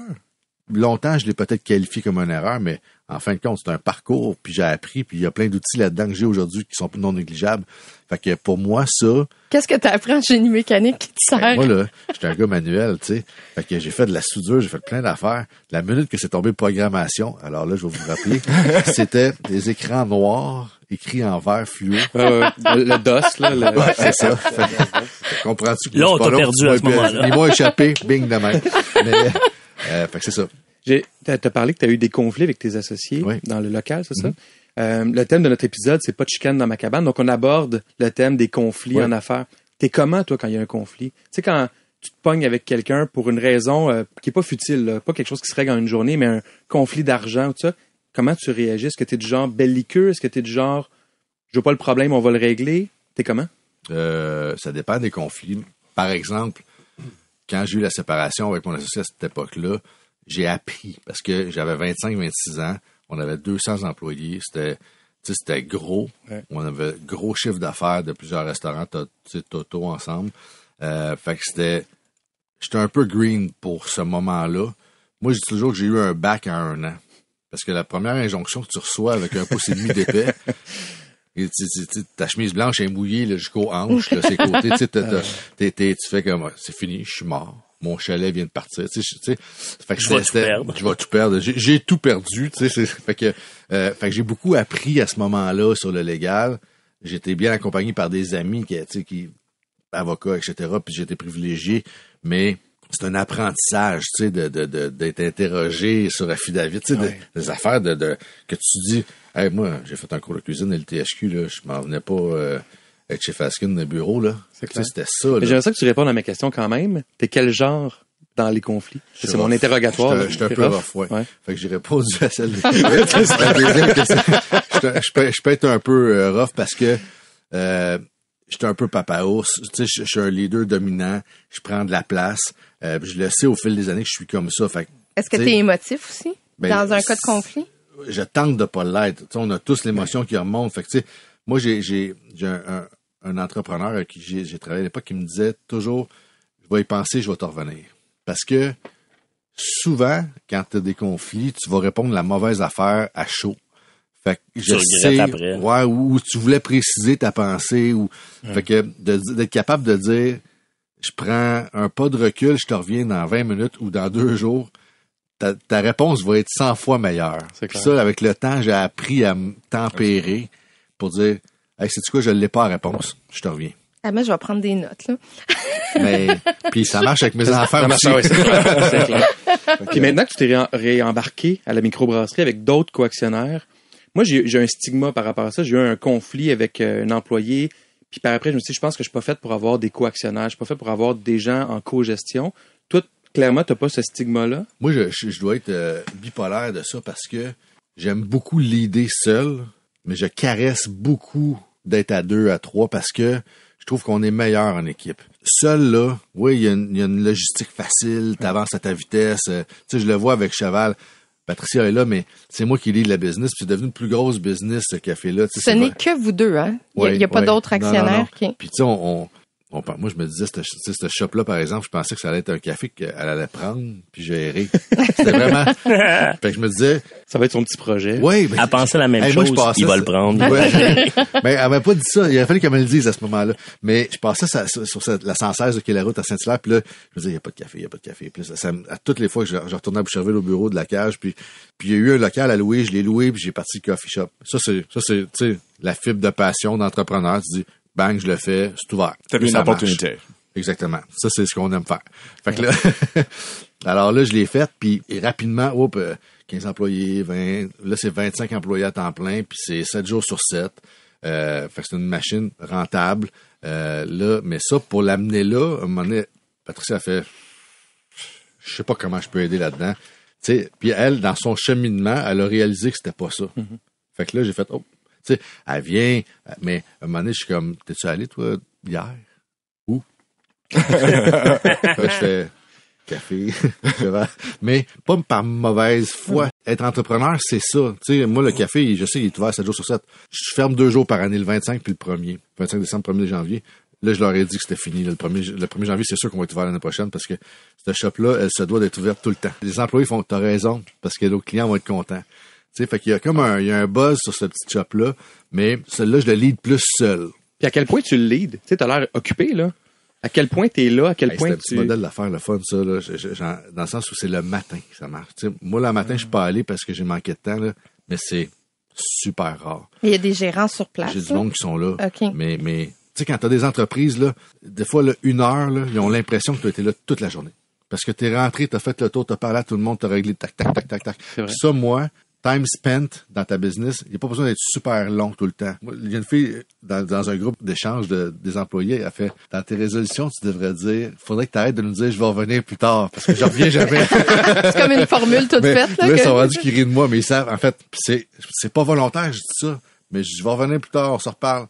Longtemps, je l'ai peut-être qualifié comme une erreur, mais en fin de compte, c'est un parcours, puis j'ai appris, puis il y a plein d'outils là-dedans que j'ai aujourd'hui qui sont non négligeables. Fait que pour moi, ça, Qu'est-ce que tu as appris en génie mécanique qui te sert? ben, moi, là, j'étais un gars manuel, tu sais. Fait que j'ai fait de la soudure, j'ai fait plein d'affaires. La minute que c'est tombé programmation, alors là, je vais vous rappeler, (laughs) c'était des écrans noirs écrits en vert fluo. Euh, le, DOS, là. le- Ouais, c'est ça. Fait que, Comprends-tu? Là, on t'a perdu tu à ce moment-là. Ils m'ont échappé, bing de même. Mais, euh, fait que c'est ça. J'ai, t'as, parlé que tu as eu des conflits avec tes associés Oui. dans le local, c'est ça? Euh, le thème de notre épisode, c'est pas de chicane dans ma cabane. Donc, on aborde le thème des conflits en affaires. T'es comment, toi, quand il y a un conflit? Tu sais, quand tu te pognes avec quelqu'un pour une raison euh, qui est pas futile, là, pas quelque chose qui se règle en une journée, mais un conflit d'argent ou tout ça, comment tu réagis? Est-ce que t'es du genre belliqueux? Est-ce que t'es du genre, je veux pas le problème, on va le régler? T'es comment? Euh, ça dépend des conflits. Par exemple, quand j'ai eu la séparation avec mon associé à cette époque-là, j'ai appris parce que j'avais 25-26 ans, on avait 200 employés, c'était c'était gros. Ouais. On avait gros chiffre d'affaires de plusieurs restaurants Toto ensemble. Euh, fait que c'était j'étais un peu green pour ce moment-là. Moi, je dis toujours que j'ai eu un bac à un an. Parce que la première injonction que tu reçois avec un pouce et demi d'épais, (laughs) et ta chemise blanche est mouillée jusqu'aux hanches, là, ses côtés, (laughs) tu fais comme, c'est fini, je suis mort. Mon chalet vient de partir. Tu sais, je- tu sais, fait que Je vais tout perdre. Je vais tout perdre. J'ai- tout perdu. Tu sais, c'est- fait que, euh, fait que j'ai beaucoup appris à ce moment-là sur le légal. J'étais bien accompagné par des amis qui, tu sais, qui avocats, etc. Puis j'étais privilégié, mais c'est un apprentissage, tu sais, de, de, de- d'être interrogé sur affidavit, tu sais, de- des affaires de, de que tu dis, hey, moi, j'ai fait un cours de cuisine et le THQ, là, je m'en venais pas euh, être chez Faskin dans le bureau, là. C'est Tu sais, clair. C'était ça, Mais là. J'aimerais ça que tu répondes à ma question quand même. T'es quel genre dans les conflits? Je suis C'est mon interrogatoire. J'étais- là. J'étais un peu rough? rough, ouais. Ouais. Fait que j'ai répondu à celle de (laughs) C'est la deuxième question. J'étais- Je peux, je peux être un peu euh, rough parce que euh, j'étais un peu papa ours. Tu sais, je suis un leader dominant. Je prends de la place. Euh, je le sais au fil des années que je suis comme ça. Fait Est-ce que tu es émotif aussi? Ben, dans un cas de conflit? je tente de pas l'être. Tu sais, on a tous l'émotion qui remonte. Fait que, tu sais, moi, j'ai, j'ai, j'ai un, un- un entrepreneur avec qui j'ai, j'ai travaillé à l'époque qui me disait toujours, je vais y penser, je vais te revenir. Parce que souvent, quand tu as des conflits, tu vas répondre la mauvaise affaire à chaud. Fait que je sais, après. ouais, ou, ou tu voulais préciser ta pensée, ou fait que d'être capable de dire, je prends un pas de recul, je te reviens dans 20 minutes ou dans deux jours, ta, ta réponse va être 100 fois meilleure. C'est Puis clair. ça, avec le temps, j'ai appris à me tempérer pour dire, hey, c'est quoi, je l'ai pas la réponse, je te reviens. Ah, moi, je vais prendre des notes, là. (laughs) Mais puis ça marche avec mes enfants Ça marche, aussi. ouais, c'est clair. (laughs) Puis maintenant que tu t'es réembarqué à la microbrasserie avec d'autres coactionnaires, moi, j'ai un stigma par rapport à ça. J'ai eu un conflit avec euh, un employé. Puis par après, je me suis dit, je pense que je suis pas fait pour avoir des coactionnaires. Je suis pas fait pour avoir des gens en co-gestion. Toi, clairement, t'as pas ce stigma-là? Moi, je, dois être euh, bipolaire de ça parce que j'aime beaucoup l'idée seul, mais je caresse beaucoup d'être à deux, à trois parce que je trouve qu'on est meilleur en équipe. Seul, là, oui, il y, a une- logistique facile, t'avances à ta vitesse. euh, tu sais, je le vois avec Cheval. Patricia est là, mais c'est moi qui lis la business, puis c'est devenu une plus grosse business, ce café-là. Ce n'est que vous deux, hein? Il Ouais, n'y a, pas ouais. d'autres Non, non, actionnaires. non. OK. Puis tu sais, on, on, on moi je me disais, ce, tu sais, ce shop-là, par exemple, je pensais que ça allait être un café qu'elle allait prendre puis gérer. (laughs) C'était vraiment. fait que je me disais, Ça va être son petit projet. ouais, ben, Elle pensait la même Hey, moi, chose. je pensais il va le prendre. Ouais. mais (laughs) (laughs) elle m'a pas dit ça. Il a fallu qu'elle me le dise à ce moment-là. Mais je passais ça- sur, cette- la 116 qui est la route à Saint-Hilaire. Puis là, je me disais, il n'y a pas de café, il n'y a pas de café. Puis là, ça, à toutes les fois que je, je retournais à Boucherville au bureau de la cage, puis puis il y a eu un local à louer, je l'ai loué, puis j'ai parti le coffee shop. Ça, c'est, ça, c'est, tu sais, la fibre de passion d'entrepreneur. Tu dis, bang, je le fais, c'est ouvert. T'as vu une opportunité. Exactement. Ça, c'est ce qu'on aime faire. Fait que là, (laughs) alors là, je l'ai fait, puis rapidement, hop, euh, 15 employés, 20, là, c'est 25 employés à temps plein, puis c'est 7 jours sur 7. Euh, fait que c'est une machine rentable. Euh, là, mais ça, pour l'amener là, à un moment donné, Patricia a fait, je sais pas comment je peux aider là-dedans. Puis elle, dans son cheminement, elle a réalisé que c'était pas ça. Fait que là, j'ai fait, oh, tu sais, elle vient, mais à un moment donné, je suis comme, t'es-tu allé, toi, hier? Où? (laughs) Je fais café, (laughs) mais pas par mauvaise foi. Être entrepreneur, c'est ça. Tu sais, moi, le café, je sais, il est ouvert 7 jours sur 7. Je ferme deux jours par année, le 25 puis le 1er. 25 décembre, 1er janvier. Là, je leur ai dit que c'était fini. le, 1er, le 1er janvier, c'est sûr qu'on va être ouvert l'année prochaine parce que cette shop-là, elle se doit d'être ouverte tout le temps. Les employés font, t'as raison, parce que nos clients vont être contents. Tu sais, fait qu'il y a comme un, il y a un buzz sur ce petit shop-là, mais celui-là, je le lead plus seul. Puis à quel point tu le leads? Tu sais, t'as l'air occupé, là. À quel point t'es là? À quel Hey, point c'est un petit tu... modèle d'affaires, le fun, ça, là. Je- je- j'en- dans le sens où c'est le matin que ça marche. Tu moi, le matin, je suis pas allé parce que j'ai manqué de temps, là, mais c'est super rare. Il y a des gérants sur place. J'ai du monde qui sont là. OK. Mais, mais, tu sais, quand t'as des entreprises, là, des fois, là, une heure, là, ils ont l'impression que tu as été là toute la journée. Parce que t'es rentré, t'as fait le tour, t'as parlé à tout le monde, t'as réglé tac, tac, tac, tac, tac. ça, moi, time spent dans ta business, il n'y a pas besoin d'être super long tout le temps. Il y a une fille dans, dans un groupe d'échange de, des employés, elle a fait, dans tes résolutions, tu devrais dire, faudrait que tu arrêtes de nous dire, je vais revenir plus tard, parce que je reviens (laughs) jamais. C'est comme une formule toute mais faite. Là, là, ils que- sont rendus qu'ils rient de moi, mais ils savent, en fait, pis c'est, c'est pas volontaire, je dis ça. Mais je vais revenir plus tard, on se reparle.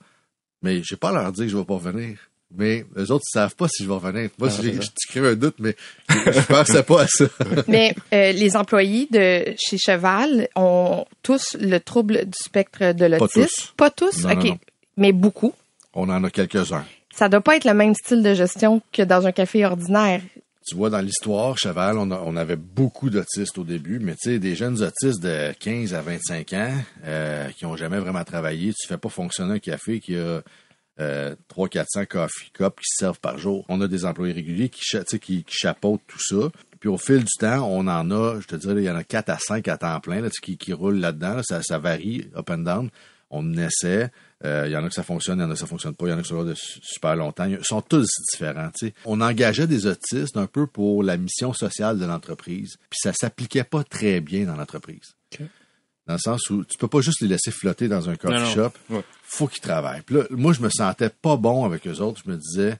Mais j'ai pas à leur dire que je vais pas revenir. Mais eux autres, ils savent pas si je vais revenir. Moi, j'ai- je crée un doute, mais je pensais pas à ça. (laughs) Mais euh, les employés de chez Cheval ont tous le trouble du spectre de l'autisme? tous. Pas tous, Non, OK. non, non. Mais beaucoup. On en a quelques-uns. Ça doit pas être le même style de gestion que dans un café ordinaire. Tu vois, dans l'histoire, Cheval, on, a- on avait beaucoup d'autistes au début, mais tu sais, des jeunes autistes de 15 à 25 ans euh, qui ont jamais vraiment travaillé, tu fais pas fonctionner un café qui a euh, 300-400 coffee cups qui se servent par jour. On a des employés réguliers qui, qui, qui chapeautent tout ça. Puis au fil du temps, on en a, je te dirais, il y en a 4 à 5 à temps plein qui, qui roulent là-dedans. là. Ça, ça varie, up and down. On essaie. Euh, Il y en a que ça fonctionne, il y en a que ça fonctionne pas, il y en a qui sont là de su- super longtemps. Ils sont tous différents. On engageait des autistes un peu pour la mission sociale de l'entreprise, puis ça s'appliquait pas très bien dans l'entreprise. Dans le sens où tu peux pas juste les laisser flotter dans un coffee Non, non. shop. Ouais. Faut qu'ils travaillent. Puis là, moi, je me sentais pas bon avec eux autres. Je me disais.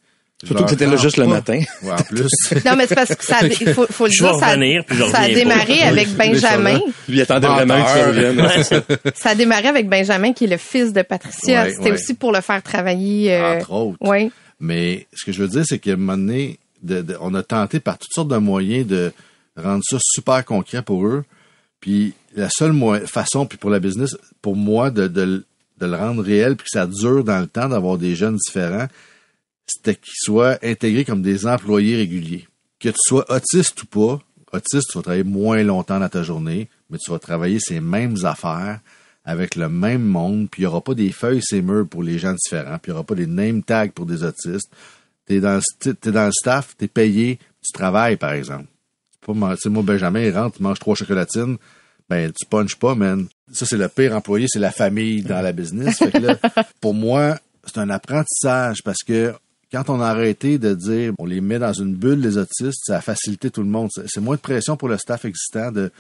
Surtout que t'étais là juste le matin. (laughs) Ouais, en plus. (laughs) Non, mais c'est parce que ça, a- il faut, faut le dire, ça, a- revenir, ça démarré pas. avec Benjamin. Lui, il attendait vraiment que tu Menteur. reviennes. Ouais, c'est- (laughs) Ça a démarré avec Benjamin, qui est le fils de Patricia. Ouais, C'était ouais. aussi pour le faire travailler. euh, entre autres. Oui. Mais ce que je veux dire, c'est qu'à un moment donné, de- de- on a tenté par toutes sortes de moyens de rendre ça super concret pour eux. Puis la seule façon, puis pour la business, pour moi, de, de, de le rendre réel, puis que ça dure dans le temps d'avoir des jeunes différents, c'était qu'ils soient intégrés comme des employés réguliers. Que tu sois autiste ou pas, autiste, tu vas travailler moins longtemps dans ta journée, mais tu vas travailler ces mêmes affaires avec le même monde, puis il n'y aura pas des feuilles ces murs pour les gens différents, puis il n'y aura pas des name tags pour des autistes. Tu es dans le staff, tu es payé, tu travailles, par exemple. Pas man- tu sais, moi, Benjamin, il rentre, il mange trois chocolatines, ben, tu punches pas, man. Ça, c'est le pire employé, c'est la famille dans la business. Fait que là, (laughs) pour moi, c'est un apprentissage parce que quand on a arrêté de dire on les met dans une bulle, les autistes, ça a facilité tout le monde. C'est moins de pression pour le staff existant de,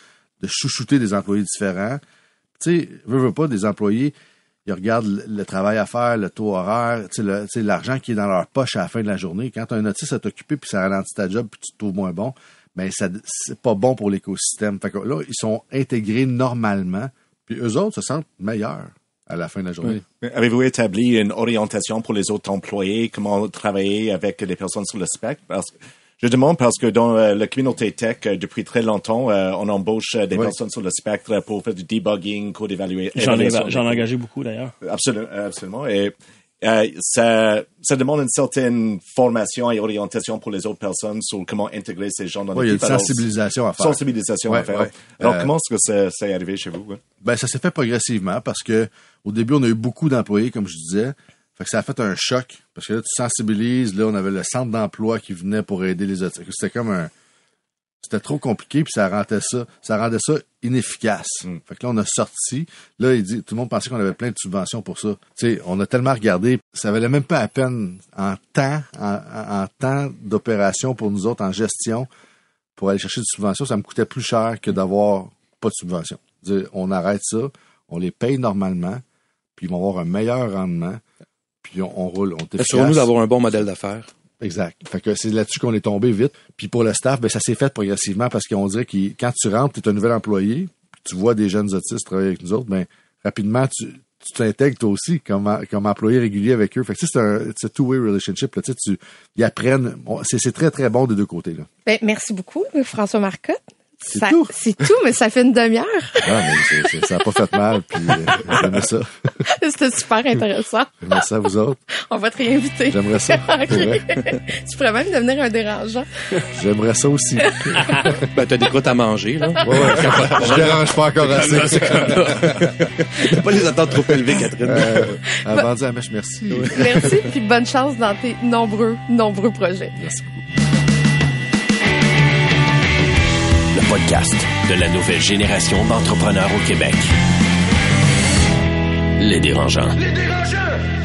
de chouchouter des employés différents. Tu sais, veux, veux pas, des employés, ils regardent le, le travail à faire, le taux horaire, tu sais, l'argent qui est dans leur poche à la fin de la journée. Quand un autiste à t'occuper puis ça ralentit ta job puis tu te trouves moins bon, ben ça c'est pas bon pour l'écosystème. Fait que là, ils sont intégrés normalement, puis eux autres se sentent meilleurs à la fin de la journée. Avez-vous établi une orientation pour les autres employés, comment travailler avec les personnes sur le spectre? Parce que je demande parce que dans euh, la communauté tech, euh, depuis très longtemps, euh, on embauche des Oui. personnes sur le spectre pour faire du debugging, code évaluation. J'en ai, j'en ai engagé beaucoup d'ailleurs. Absolument, absolument. Et euh, ça, ça demande une certaine formation et orientation pour les autres personnes sur comment intégrer ces gens dans Ouais, il y a une l'équipe. Alors, sensibilisation à faire. sensibilisation à Ouais, faire. ouais. Alors, Euh, comment est-ce que ça, ça est arrivé chez vous? Ben, ça s'est fait progressivement parce que au début, on a eu beaucoup d'employés, comme je disais. Fait que ça a fait un choc. Parce que là, tu sensibilises. Là, on avait le centre d'emploi qui venait pour aider les autres. C'était comme un. C'était trop compliqué, puis ça rendait ça, ça rendait ça inefficace. Fait que là, on a sorti. Là, il dit, tout le monde pensait qu'on avait plein de subventions pour ça. Tu sais, on a tellement regardé, ça valait même pas la peine en temps, en, temps d'opération pour nous autres, en gestion, pour aller chercher des subventions, ça me coûtait plus cher que d'avoir pas de subvention. On arrête ça, on les paye normalement, puis ils vont avoir un meilleur rendement, puis on, on roule, on est. Assurons-nous d'avoir un bon modèle d'affaires. Exact. Fait que c'est là-dessus qu'on est tombé vite. Puis pour le staff, ben ça s'est fait progressivement parce qu'on dirait que quand tu rentres, tu es un nouvel employé, tu vois des jeunes autistes travailler avec nous autres, ben rapidement tu t'intègres toi aussi comme, comme employé régulier avec eux. Fait que c'est un it's a two-way relationship. Là. Tu ils apprennent. c'est, c'est très, très bon des deux côtés. Là. Ben, merci beaucoup, François Marcotte. C'est tout. C'est tout, mais ça fait une demi-heure. Ah, mais ça a pas fait mal, puis euh, j'aimais ça. (laughs) C'était super intéressant. J'aimais ça, vous autres. On va te réinviter. J'aimerais ça. (laughs) Vrai. (laughs) tu pourrais même devenir un dérangeant. J'aimerais ça aussi. Ouais, Ben, t'as des croûtes à manger, là. ouais. Je dérange pas encore assez. T'as pas les attentes trop élevées, Catherine. Euh, avant de dire à Mèche, merci. Merci, puis bonne chance dans tes nombreux, nombreux projets. Merci beaucoup. Podcast de la nouvelle génération d'entrepreneurs au Québec. Les dérangeants.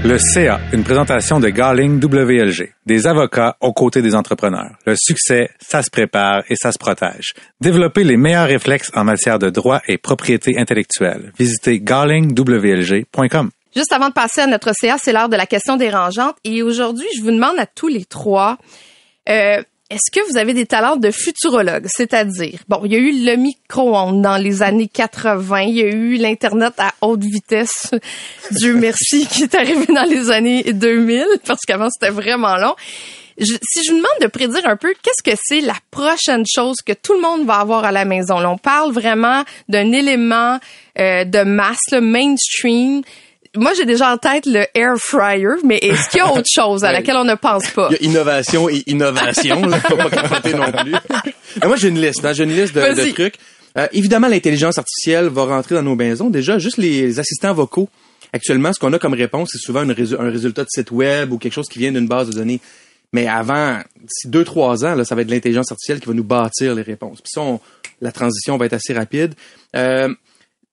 Le CA, une présentation de Garling WLG, des avocats aux côtés des entrepreneurs. Le succès, ça se prépare et ça se protège. Développez les meilleurs réflexes en matière de droit et propriété intellectuelle. Visitez garlingwlg.com. Juste avant de passer à notre CA, c'est l'heure de la question dérangeante. Et aujourd'hui, je vous demande à tous les trois, euh, est-ce que vous avez des talents de futurologue? C'est-à-dire, bon, il y a eu le micro-ondes dans les années 80, il y a eu l'Internet à haute vitesse, (laughs) Dieu merci, qui est arrivé dans les années 2000, parce qu'avant, c'était vraiment long. Si je vous demande de prédire un peu, qu'est-ce que c'est la prochaine chose que tout le monde va avoir à la maison? Là, on parle vraiment d'un élément euh, de masse, le mainstream. Moi, j'ai déjà en tête le air fryer, mais est-ce qu'il y a autre (laughs) chose à Ouais. laquelle on ne pense pas? Il y a innovation et innovation, là. Faut pas capoter non plus. Mais (laughs) moi, j'ai une liste, hein. J'ai une liste de, trucs. Euh, évidemment, l'intelligence artificielle va rentrer dans nos maisons. Déjà, juste les assistants vocaux. Actuellement, ce qu'on a comme réponse, c'est souvent une résu- un résultat de site web ou quelque chose qui vient d'une base de données. Mais avant, d'ici deux, trois ans, là, ça va être l'intelligence artificielle qui va nous bâtir les réponses. Puis ça, on- la transition va être assez rapide. Euh,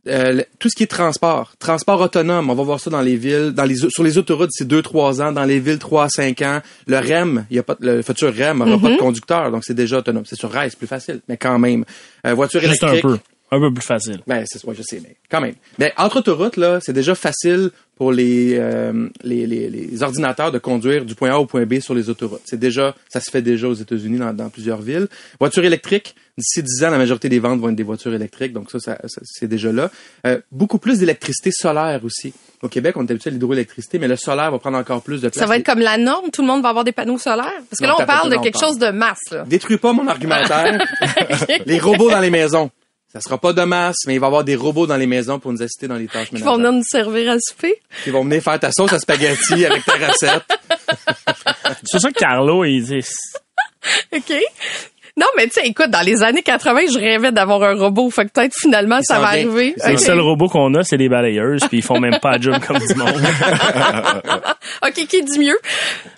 euh, tout ce qui est transport, transport autonome, on va voir ça dans les villes, dans les sur les autoroutes c'est deux trois ans, dans les villes trois à cinq ans. Le REM, il y a pas de- le futur REM n'aura pas de conducteur, donc c'est déjà autonome. C'est sur rail, c'est plus facile, mais quand même. Euh, voiture Juste un électrique. peu. Un peu plus facile. Ben, c'est ouais, je sais, mais quand même. Mais entre autoroutes, là, c'est déjà facile pour les, euh, les, les, les ordinateurs de conduire du point A au point B sur les autoroutes. C'est déjà, ça se fait déjà aux États-Unis dans, dans plusieurs villes. Voiture électrique, d'ici 10 ans, la majorité des ventes vont être des voitures électriques, donc ça, ça, ça- c'est déjà là. Euh, beaucoup plus d'électricité solaire aussi. Au Québec, on est habitué à l'hydroélectricité, mais le solaire va prendre encore plus de place. Ça va être comme la norme, tout le monde va avoir des panneaux solaires? Parce que Non, là, on parle de quelque chose de masse, là. Détruis pas mon argumentaire. (laughs) les robots dans les maisons. Ça sera pas de masse, mais il va y avoir des robots dans les maisons pour nous assister dans les tâches Qui vont ménagères. venir nous servir à souper. Ils vont venir faire ta sauce à spaghetti avec ta recette. (laughs) C'est ça que Carlo, il dit. (laughs) OK. Non, mais tu sais, écoute, dans les années 80, je rêvais d'avoir un robot. Fait que peut-être finalement, ça va arriver. S'en Le seul robot qu'on a, c'est des balayeuses, puis ils font même pas de job comme du monde. (laughs) OK, qui dit mieux?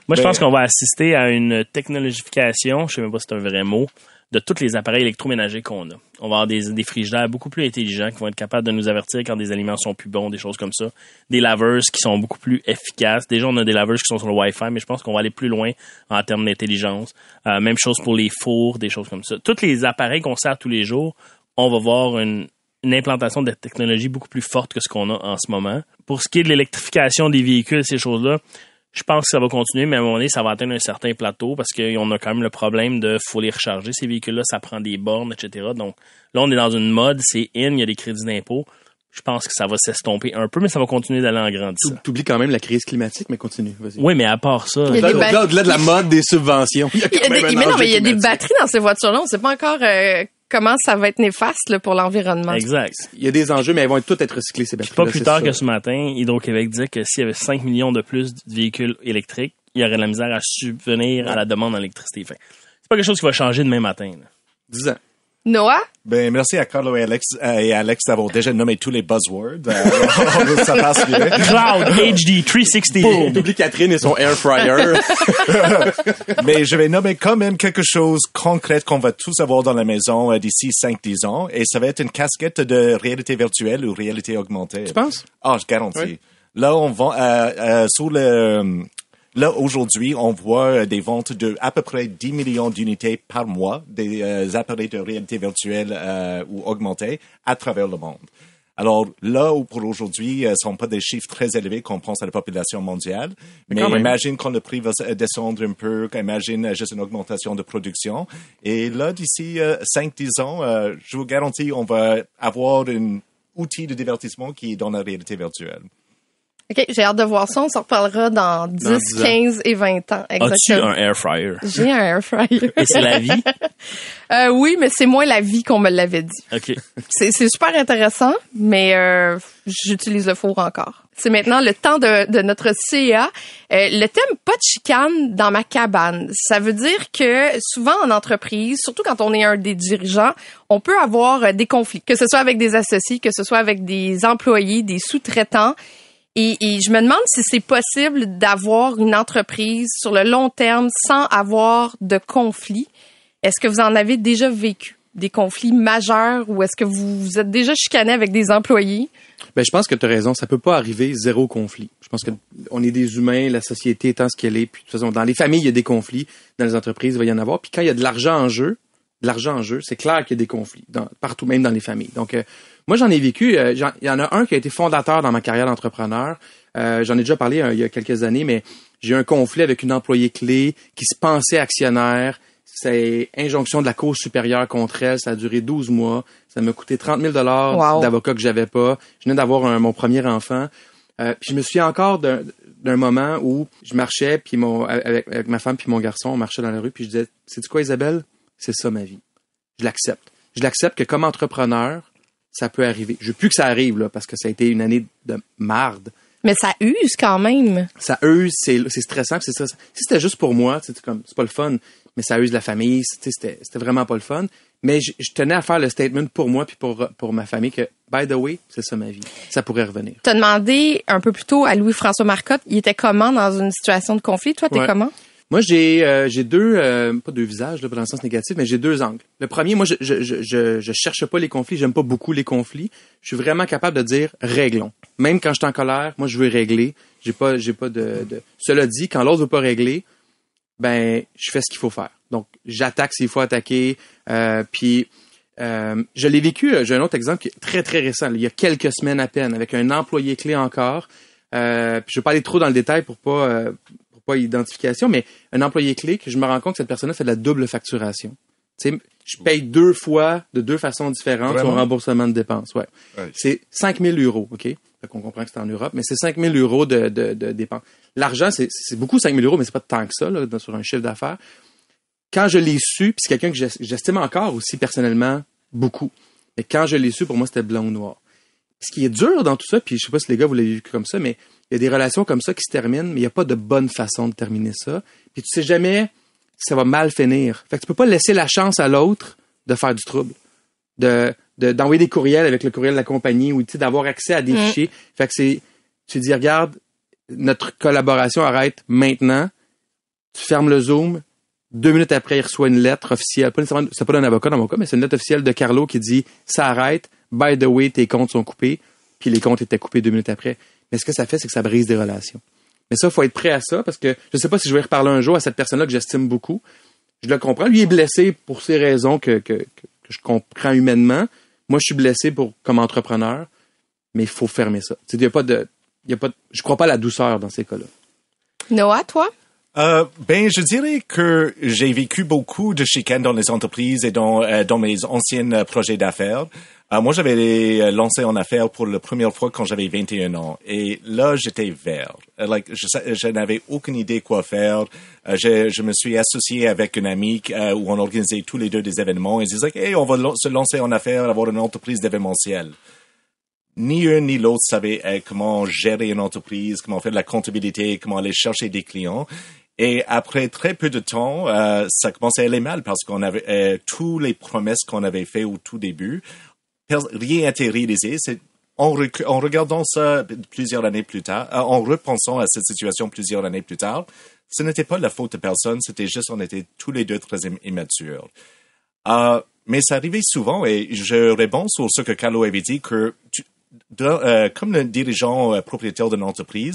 Moi, je Ben- pense qu'on va assister à une technologification, je sais même pas si c'est un vrai mot, de tous les appareils électroménagers qu'on a. On va avoir des, frigidaires beaucoup plus intelligents qui vont être capables de nous avertir quand des aliments sont plus bons, des choses comme ça. Des laveuses qui sont beaucoup plus efficaces. Déjà, on a des laveuses qui sont sur le Wi-Fi, mais je pense qu'on va aller plus loin en termes d'intelligence. Euh, même chose pour les fours, des choses comme ça. Tous les appareils qu'on sert tous les jours, on va voir une, une implantation de technologie beaucoup plus forte que ce qu'on a en ce moment. Pour ce qui est de l'électrification des véhicules, ces choses-là, je pense que ça va continuer, mais à un moment donné, ça va atteindre un certain plateau parce qu'on a quand même le problème de faut les recharger. Ces véhicules-là, ça prend des bornes, etc. Donc là, on est dans une mode, c'est in, il y a des crédits d'impôt. Je pense que ça va s'estomper un peu, mais ça va continuer d'aller en grandissant. T'oublies quand même la crise climatique, mais continue, vas-y. Oui, mais à part ça, Il y a Au-delà des de la mode des subventions. Il y a Il y a quand des, même un mais non, mais il y a des batteries dans ces voitures-là. On sait pas encore euh, comment ça va être néfaste là, pour l'environnement. exact. Il y a des enjeux, mais elles vont toutes être recyclées, ces batteries. Pas plus tard que ce matin, Hydro-Québec disait que s'il y avait 5 millions de plus de véhicules électriques, il y aurait de la misère à subvenir à la demande en électricité. C'est pas quelque chose qui va changer demain matin. là. 10 ans. Noah? Ben, merci à Carlo et Alex, euh, et Alex d'avoir déjà nommé tous les buzzwords. Euh, (laughs) ça passe bien. Cloud HD 360. T'oublies Catherine et son air fryer. (laughs) Mais je vais nommer quand même quelque chose concret qu'on va tous avoir dans la maison euh, d'ici 5-10 ans. Et ça va être une casquette de réalité virtuelle ou réalité augmentée. tu penses? Ah, je garantis. Oui. Là, on vend euh, euh, sur le là aujourd'hui, on voit euh, des ventes de à peu près 10 millions d'unités par mois des euh, appareils de réalité virtuelle euh, ou augmentée à travers le monde. Alors là où pour aujourd'hui, euh, ce sont pas des chiffres très élevés qu'on pense à la population mondiale, mais, quand imagine quand le prix va descendre un peu, imagine juste une augmentation de production. Et là, d'ici euh, 5-10 ans, euh, je vous garantis, on va avoir un outil de divertissement qui est dans la réalité virtuelle. OK, j'ai hâte de voir ça. On s'en reparlera dans 10, 10 ans. 15 et 20 ans. As-tu un air fryer? J'ai un air fryer. (laughs) Et c'est la vie? (laughs) Euh, oui, mais c'est moins la vie qu'on me l'avait dit. OK. C'est c'est super intéressant, mais euh, j'utilise le four encore. C'est maintenant le temps de, de notre CA. Euh, le thème pas de chicane dans ma cabane. Ça veut dire que souvent en entreprise, surtout quand on est un des dirigeants, on peut avoir euh, des conflits, que ce soit avec des associés, que ce soit avec des employés, des sous-traitants. Et, et je me demande si c'est possible d'avoir une entreprise sur le long terme sans avoir de conflits. Est-ce que vous en avez déjà vécu des conflits majeurs ou est-ce que vous vous êtes déjà chicané avec des employés? Ben, je pense que tu as raison. Ça peut pas arriver zéro conflit. Je pense que on est des humains, la société étant ce qu'elle est. Puis, de toute façon, dans les familles, il y a des conflits. Dans les entreprises, il va y en avoir. Puis, quand il y a de l'argent en jeu, l'argent en jeu, c'est clair qu'il y a des conflits. Dans, partout, même dans les familles. Donc, euh, moi, j'en ai vécu. euh, Il y en a un qui a été fondateur dans ma carrière d'entrepreneur. Euh, j'en ai déjà parlé euh, il y a quelques années, mais j'ai eu un conflit avec une employée clé qui se pensait actionnaire. C'est injonction de la Cour supérieure contre elle. Ça a duré 12 mois. Ça m'a coûté 30 000 Wow. d'avocat que j'avais pas. Je venais d'avoir mon premier enfant. Euh, puis je me souviens encore d'un moment où je marchais puis mon avec, avec ma femme puis mon garçon, on marchait dans la rue puis je disais, c'est quoi Isabelle? C'est ça ma vie. Je l'accepte. Je l'accepte que comme entrepreneur, ça peut arriver. Je veux plus que ça arrive là parce que ça a été une année de marde. Mais ça use quand même. Ça use, c'est c'est stressant, c'est stressant. Si c'était juste pour moi, c'est comme c'est pas le fun, mais ça use la famille, c'était c'était vraiment pas le fun. Mais je, je tenais à faire le statement pour moi puis pour pour ma famille que by the way, c'est ça ma vie. Ça pourrait revenir. Tu as demandé un peu plus tôt à Louis-François Marcotte, il était comment dans une situation de conflit? Toi, t'es Ouais. comment? Moi, j'ai euh, j'ai deux euh, pas deux visages là, dans le sens négatif, mais j'ai deux angles. Le premier, moi, je je je je, cherche pas les conflits, j'aime pas beaucoup les conflits. Je suis vraiment capable de dire réglons. Même quand je suis en colère, moi, je veux régler. J'ai pas j'ai pas de, de... Cela dit, quand l'autre veut pas régler, ben je fais ce qu'il faut faire. Donc, j'attaque s'il faut attaquer. Euh, puis euh, je l'ai vécu. euh, J'ai un autre exemple qui est très très récent. il y a quelques semaines à peine, avec un employé clé encore. Euh, puis je vais pas aller trop dans le détail pour pas euh, pas identification, mais un employé clé que je me rends compte que cette personne-là fait de la double facturation. Tu sais, je paye deux fois de deux façons différentes Vraiment? son remboursement de dépenses. Ouais. Ouais. C'est 5 000 euros, OK? Fait qu'on comprend que c'est en Europe, mais c'est 5 000 euros de, de, de dépenses. L'argent, c'est, c'est beaucoup 5 000 euros, mais c'est pas tant que ça, là, sur un chiffre d'affaires. Quand je l'ai su, puis c'est quelqu'un que j'es- j'estime encore aussi personnellement beaucoup, mais quand je l'ai su, pour moi, c'était blanc ou noir. Ce qui est dur dans tout ça, puis je sais pas si les gars vous l'avez vu comme ça, mais il y a des relations comme ça qui se terminent, mais il n'y a pas de bonne façon de terminer ça. Puis tu sais jamais si ça va mal finir. Fait que tu peux pas laisser la chance à l'autre de faire du trouble. De, de- d'envoyer des courriels avec le courriel de la compagnie ou d'avoir accès à des Mm. fichiers. Fait que c'est, tu dis, regarde, notre collaboration arrête maintenant. Tu fermes le Zoom. Deux minutes après, il reçoit une lettre officielle. Pas nécessairement, c'est pas d'un avocat dans mon cas, mais c'est une lettre officielle de Carlo qui dit, ça arrête. By the way, tes comptes sont coupés. Puis les comptes étaient coupés deux minutes après. Mais ce que ça fait, c'est que ça brise des relations. Mais ça, faut être prêt à ça parce que je sais pas si je vais reparler un jour à cette personne-là que j'estime beaucoup. Je le comprends. Lui est blessé pour ces raisons que, que, que, que je comprends humainement. Moi, je suis blessé pour, comme entrepreneur. Mais il faut fermer ça. Il y a pas de, il y a pas de- je crois pas à la douceur dans ces cas-là. Noah, toi? Euh, ben, je dirais que j'ai vécu beaucoup de chicanes dans les entreprises et dans, euh, dans mes anciens euh, projets d'affaires. Euh, moi, j'avais euh, lancé en affaires pour la première fois quand j'avais 21 ans. Et là, j'étais vert. Euh, like, je, n'avais aucune idée quoi faire. Euh, je, me suis associé avec une amie où on organisait tous les deux des événements. Ils disaient, hey, on va se lancer en affaires, avoir une entreprise d'événementiel ni un ni l'autre savait euh, comment gérer une entreprise, comment faire de la comptabilité, comment aller chercher des clients. Et après très peu de temps, ça commençait à aller mal parce qu'on avait euh, tous les promesses qu'on avait fait au tout début, réalisé. C'est en, en regardant ça plusieurs années plus tard, euh, en repensant à cette situation plusieurs années plus tard, ce n'était pas la faute de personne, c'était juste on était tous les deux très im- immatures. Euh, mais ça arrivait souvent et je réponds sur ce que Carlo avait dit que tu, euh, comme le dirigeant euh, propriétaire d'une entreprise,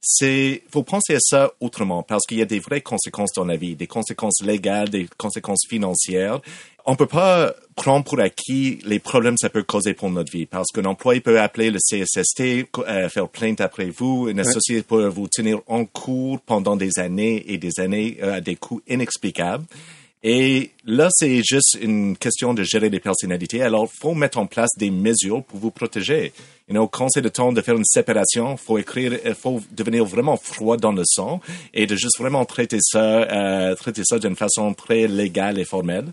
c'est faut penser à ça autrement parce qu'il y a des vraies conséquences dans la vie, des conséquences légales, des conséquences financières. On peut pas prendre pour acquis les problèmes que ça peut causer pour notre vie parce qu'un employé peut appeler le CSST, euh, faire plainte après vous, une associé peut vous tenir en cours pendant des années et des années euh, à des coûts inexplicables. Et là, c'est juste une question de gérer les personnalités. Alors, faut mettre en place des mesures pour vous protéger. You know, quand c'est le temps de faire une séparation, faut écrire, il faut devenir vraiment froid dans le sang et de juste vraiment traiter ça, euh, traiter ça d'une façon très légale et formelle.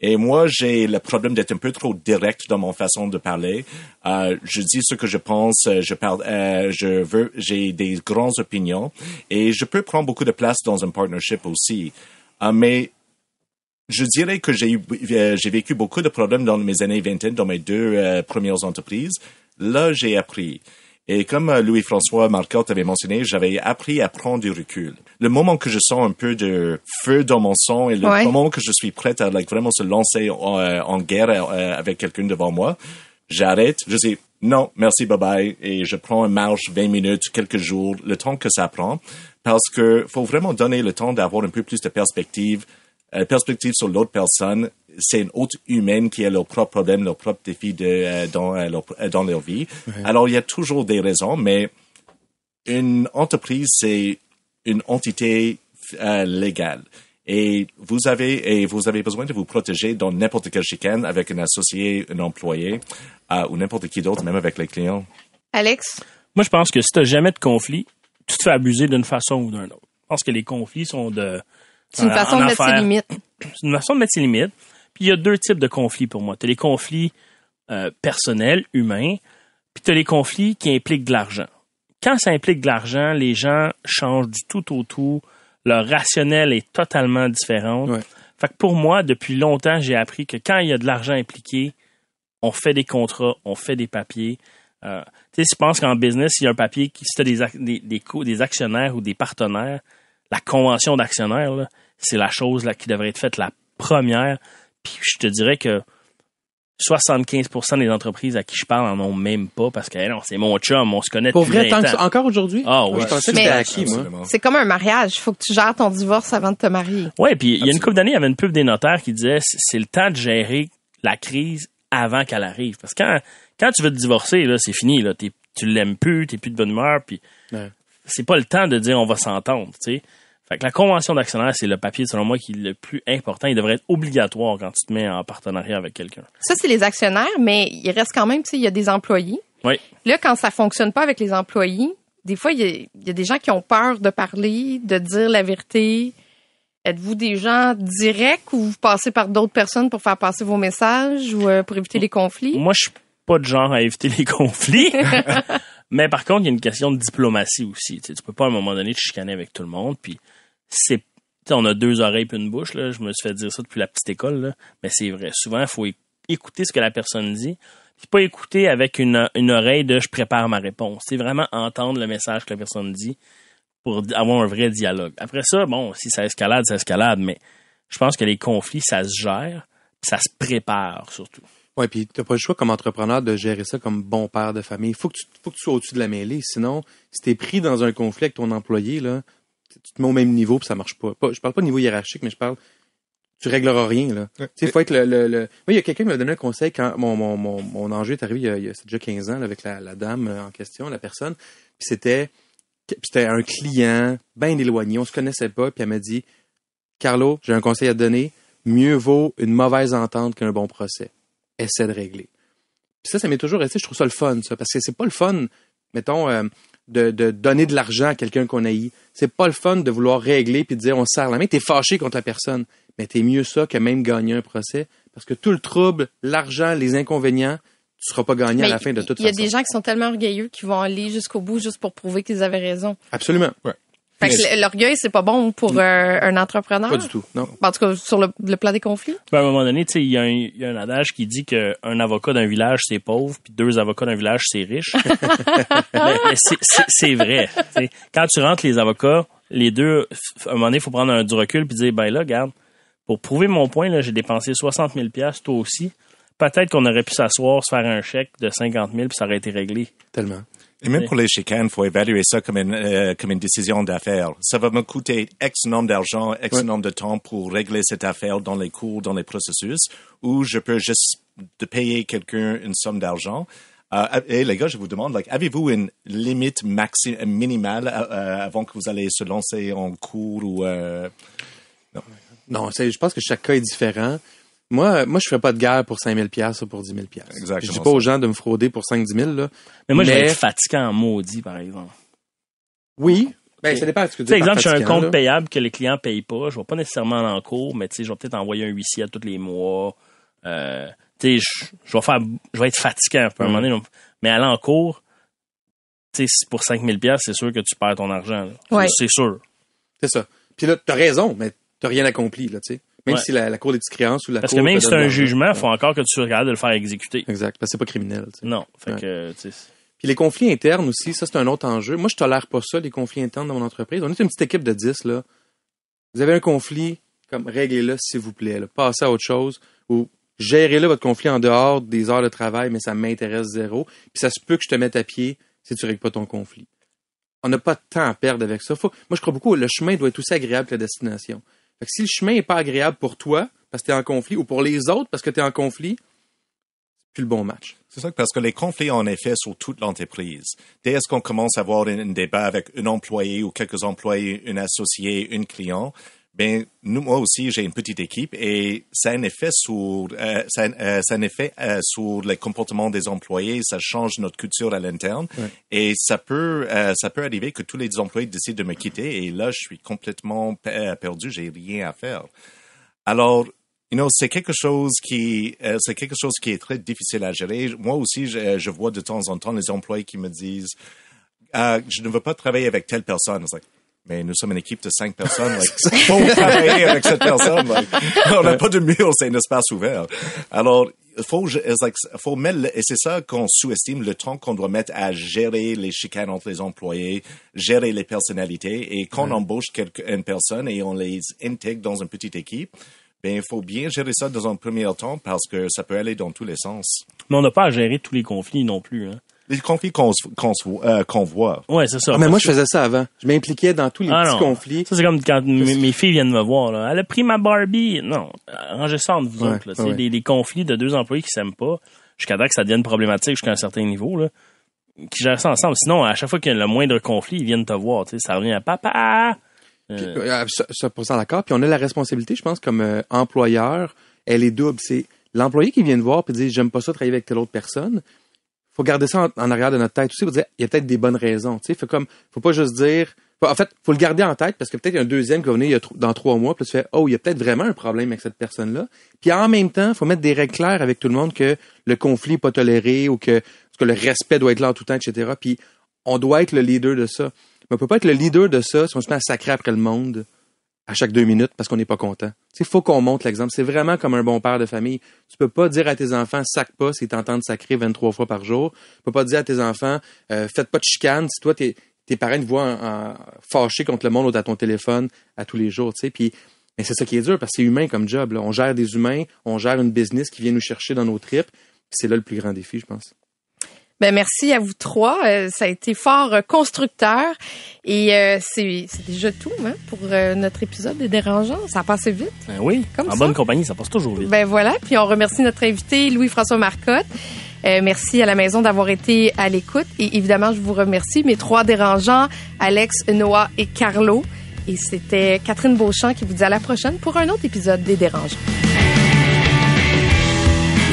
Et moi, j'ai le problème d'être un peu trop direct dans mon façon de parler. Euh, je dis ce que je pense, je parle, euh, je veux, j'ai des grandes opinions et je peux prendre beaucoup de place dans un partnership aussi. Euh, mais je dirais que j'ai eu, euh, j'ai vécu beaucoup de problèmes dans mes années vingtaine, dans mes deux euh, premières entreprises. Là, j'ai appris. Et comme euh, Louis-François Marcotte avait mentionné, j'avais appris à prendre du recul. Le moment que je sens un peu de feu dans mon sang et le Ouais. moment que je suis prête à like, vraiment se lancer en, euh, en guerre avec quelqu'un devant moi, j'arrête, je dis non, merci, bye bye, et je prends une marche 20 minutes, quelques jours, le temps que ça prend, parce que faut vraiment donner le temps d'avoir un peu plus de perspective, perspective sur l'autre personne. C'est une autre humaine qui a leurs propres problèmes, leurs propres défis de, euh, dans, euh, leur, euh, dans leur vie. Alors, il y a toujours des raisons, mais une entreprise, c'est une entité euh, légale. Et vous avez et vous avez besoin de vous protéger dans n'importe quelle chicane avec un associé, un employé euh, ou n'importe qui d'autre, même avec les clients. Alex? Moi, je pense que si tu jamais de conflit, tu te fais abuser d'une façon ou d'une autre. Je pense que les conflits sont de... C'est une en- façon en de mettre ses limites. C'est une façon de mettre ses limites. Puis il y a deux types de conflits pour moi. Tu as les conflits euh, personnels, humains, puis tu as les conflits qui impliquent de l'argent. Quand ça implique de l'argent, les gens changent du tout au tout. Leur rationnel est totalement différent. Ouais. Fait que pour moi, depuis longtemps, j'ai appris que quand il y a de l'argent impliqué, on fait des contrats, on fait des papiers. Euh, tu sais, je pense qu'en business, il y a un papier qui, si tu as des, des, des, des actionnaires ou des partenaires, la convention d'actionnaires, c'est la chose là, qui devrait être faite la première. Puis je te dirais que 75% des entreprises à qui je parle en ont même pas parce que hey, non, c'est mon chum, on se connaît Pour depuis vrai, 20 tant que encore aujourd'hui? Ah oui. C'est comme un mariage. Il faut que tu gères ton divorce avant de te marier. Ouais, puis il y a une couple d'années, il y avait une pub des notaires qui disait c'est le temps de gérer la crise avant qu'elle arrive. Parce que quand, quand tu veux te divorcer, là, c'est fini. Là, tu l'aimes plus, t'es plus de bonne humeur, puis Ouais. C'est pas le temps de dire on va s'entendre. tu sais. Fait que la convention d'actionnaire, c'est le papier, selon moi, qui est le plus important. Il devrait être obligatoire quand tu te mets en partenariat avec quelqu'un. Ça, c'est les actionnaires, mais il reste quand même, tu sais, il y a des employés. Oui. Là, quand ça fonctionne pas avec les employés, des fois, il y, a, il y a des gens qui ont peur de parler, de dire la vérité. Êtes-vous des gens directs ou vous passez par d'autres personnes pour faire passer vos messages ou euh, pour éviter les conflits? Moi, je suis pas de genre à éviter les (laughs) conflits. (laughs) Mais par contre, il y a une question de diplomatie aussi. Tu, tu peux pas à un moment donné te chicaner avec tout le monde. Puis c'est, on a deux oreilles puis une bouche. Là. Je me suis fait dire ça depuis la petite école. Là. Mais c'est vrai. Souvent, il faut écouter ce que la personne dit. Puis pas écouter avec une, une oreille de je prépare ma réponse. C'est vraiment entendre le message que la personne dit pour avoir un vrai dialogue. Après ça, bon, si ça escalade, ça escalade. Mais je pense que les conflits, ça se gère. Ça se prépare surtout. Ouais, puis t'as pas le choix comme entrepreneur de gérer ça comme bon père de famille. Faut que tu, faut que tu sois au-dessus de la mêlée. Sinon, si t'es pris dans un conflit avec ton employé, là, tu te mets au même niveau puis ça marche pas. pas je parle pas de niveau hiérarchique, mais je parle, tu régleras rien, là. Tu sais, faut être le, le, le- Moi, il y a quelqu'un qui m'a donné un conseil quand mon, mon, mon, mon enjeu est arrivé il y a, il y a c'est déjà 15 ans, là, avec la, la dame euh, en question, la personne. Puis c'était, puis c'était un client bien éloigné, on se connaissait pas, puis elle m'a dit, Carlo, j'ai un conseil à te donner. Mieux vaut une mauvaise entente qu'un bon procès. Essaie de régler. Puis ça, ça m'est toujours resté. Je trouve ça le fun, ça, parce que c'est pas le fun, mettons, euh, de, de donner de l'argent à quelqu'un qu'on haït. C'est pas le fun de vouloir régler puis de dire on se serre la main. T'es fâché contre la personne, mais t'es mieux ça que même gagner un procès, parce que tout le trouble, l'argent, les inconvénients, tu seras pas gagnant à la fin de toute Il y a façon. des gens qui sont tellement orgueilleux qu'ils vont aller jusqu'au bout juste pour prouver qu'ils avaient raison. Absolument. Fait que l'orgueil, c'est pas bon pour euh, un entrepreneur. Pas du tout. Non. En tout cas, sur le, le plan des conflits. Ben, à un moment donné, tu sais, il y, a un- il y a un adage qui dit qu'un avocat d'un village, c'est pauvre, puis deux avocats d'un village, c'est riche. (laughs) c'est- vrai. Quand tu rentres les avocats, les deux, à un moment donné, il faut prendre un, du recul puis dire, ben là, regarde, pour prouver mon point, là, j'ai dépensé 60 000 toi aussi. Peut-être qu'on aurait pu s'asseoir, se faire un chèque de 50 000 puis ça aurait été réglé. Tellement. Et même Oui. pour les chicanes, faut évaluer ça comme une, euh, comme une décision d'affaires. Ça va me coûter X nombre d'argent, X nombre de temps pour régler cette affaire dans les cours, dans les processus, ou je peux juste de payer quelqu'un une somme d'argent. Euh, et les gars, je vous demande, like, avez-vous une limite maxi minimale euh, avant que vous allez se lancer en cours ou Non, c'est- je pense que chaque cas est différent. Moi, moi, je ferais pas de guerre pour 5000 pièces ou pour 10 000 pièces. Exactement Je dis pas aux gens de me frauder pour 5-10 000, là. Mais moi, je vais être fatiguant en maudit, par exemple. Oui. Ben, ça dépend de ce que Tu dis par exemple, j'ai un fatigant, compte là. payable que les clients payent pas. Je vais pas nécessairement aller en cours, mais tu sais, je vais peut-être envoyer un huissier à tous les mois. Euh, tu sais, je, vais faire, je vais être peu à un moment donné. donc. Mais aller en cours, tu sais, si pour 5000 pièces, c'est sûr que tu perds ton argent. Ouais. C'est sûr. C'est ça. Puis là, t'as raison, mais t'as rien accompli, là, tu sais. Même Ouais. si la, la cour des petites créances ou la Parce cour que même si c'est un jugement, il faut encore que tu regardes de le faire exécuter. Exact, parce que c'est pas criminel. Non. Fait Ouais. que, tu sais, Puis les conflits internes aussi, ça c'est un autre enjeu. Moi, je tolère pas ça, les conflits internes dans mon entreprise. On est une petite équipe de 10, là. Vous avez un conflit, comme réglez-le s'il vous plaît. Là. Passez à autre chose ou gérez-le votre conflit en dehors des heures de travail, mais ça m'intéresse zéro. Puis ça se peut que je te mette à pied si tu règles pas ton conflit. On n'a pas de temps à perdre avec ça. Faut- moi, je crois beaucoup, le chemin doit être aussi agréable que la destination. Si le chemin est pas agréable pour toi, parce que tu es en conflit, ou pour les autres, parce que tu es en conflit, c'est plus le bon match. C'est ça, parce que les conflits un effet sur toute l'entreprise. Dès qu'on commence à avoir un, débat avec un employé ou quelques employés, un associé, un client, ben nous, moi aussi, j'ai une petite équipe et ça a un effet sur, euh, ça, a- euh, ça a un effet euh, sur le comportement des employés. Ça change notre culture à l'interne Ouais. et ça peut, euh, ça peut arriver que tous les employés décident de me quitter et là, je suis complètement euh, perdu. J'ai rien à faire. Alors, you know, c'est quelque chose qui, euh, c'est quelque chose qui est très difficile à gérer. Moi aussi, je, je vois de temps en temps les employés qui me disent, Ah, je ne veux pas travailler avec telle personne. Like, mais nous sommes une équipe de cinq personnes. (laughs) Like, faut travailler avec cette personne. Like, (laughs) on n'a pas de mur, c'est un espace ouvert. Alors, il faut, like, faut mettre, et c'est ça qu'on sous-estime le temps qu'on doit mettre à gérer les chicanes entre les employés, gérer les personnalités. Et quand on embauche quelque, une personne et on les intègre dans une petite équipe, ben, il faut bien gérer ça dans un premier temps parce que ça peut aller dans tous les sens. Mais on n'a pas à gérer tous les conflits non plus. Hein. Les conflits qu'on euh, qu'on voit. Ouais, c'est ça. Ah, mais moi, je faisais ça avant. Je m'impliquais dans tous les Ah petits non. conflits. Ça, c'est comme quand mes, filles viennent me voir. Là. Elle a pris ma Barbie. Non, arrangez ça entre vous Ouais, autres. Là, ouais. des conflits de deux employés qui s'aiment pas, jusqu'à temps que ça devienne problématique jusqu'à un certain niveau. Là, qui gèrent ça ensemble. Sinon, à chaque fois qu'il y a le moindre conflit, ils viennent te voir. Tu sais, ça revient à papa. Puis, Euh, euh, pour ça d'accord. Puis on a la responsabilité, je pense, comme euh, employeur, elle est double. C'est l'employé qui vient de voir puis dit j'aime pas ça travailler avec telle autre personne. Faut garder ça en, arrière de notre tête aussi. Pour dire il y a peut-être des bonnes raisons. Tu sais, faut comme faut pas juste dire. en fait, faut le garder en tête parce que peut-être il y a un deuxième qui va venir a dans trois mois. Puis tu fais oh il y a peut-être vraiment un problème avec cette personne-là. Puis en même temps, faut mettre des règles claires avec tout le monde que le conflit n'est pas toléré ou que, que le respect doit être là en tout temps, etc. Puis on doit être le leader de ça. Mais on peut pas être le leader de ça si on se met à après le monde à chaque deux minutes parce qu'on n'est pas content. Il faut qu'on montre l'exemple. C'est vraiment comme un bon père de famille. Tu peux pas dire à tes enfants sac pas si t'entends sacrer 23 fois par jour. Tu peux pas dire à tes enfants euh, faites pas de chicane si toi tes, tes parents te voient en, contre le monde ou à ton téléphone à tous les jours. tu sais. Puis mais c'est ça qui est dur parce que c'est humain comme job. On gère des humains, on gère une business qui vient nous chercher dans nos tripes. C'est là le plus grand défi, je pense. Ben merci à vous trois. Euh, ça a été fort euh, constructeur et euh, c'est c'est déjà tout hein, pour euh, notre épisode des dérangeants. Ça a passé vite. ben oui, Comme en ça. bonne compagnie, ça passe toujours vite. Ben voilà. Puis on remercie notre invité Louis-François Marcotte. Euh, merci à la maison d'avoir été à l'écoute et évidemment je vous remercie mes trois dérangeants Alex, Noah et Carlo. Et c'était Catherine Beauchamp qui vous dit à la prochaine pour un autre épisode des dérangeants.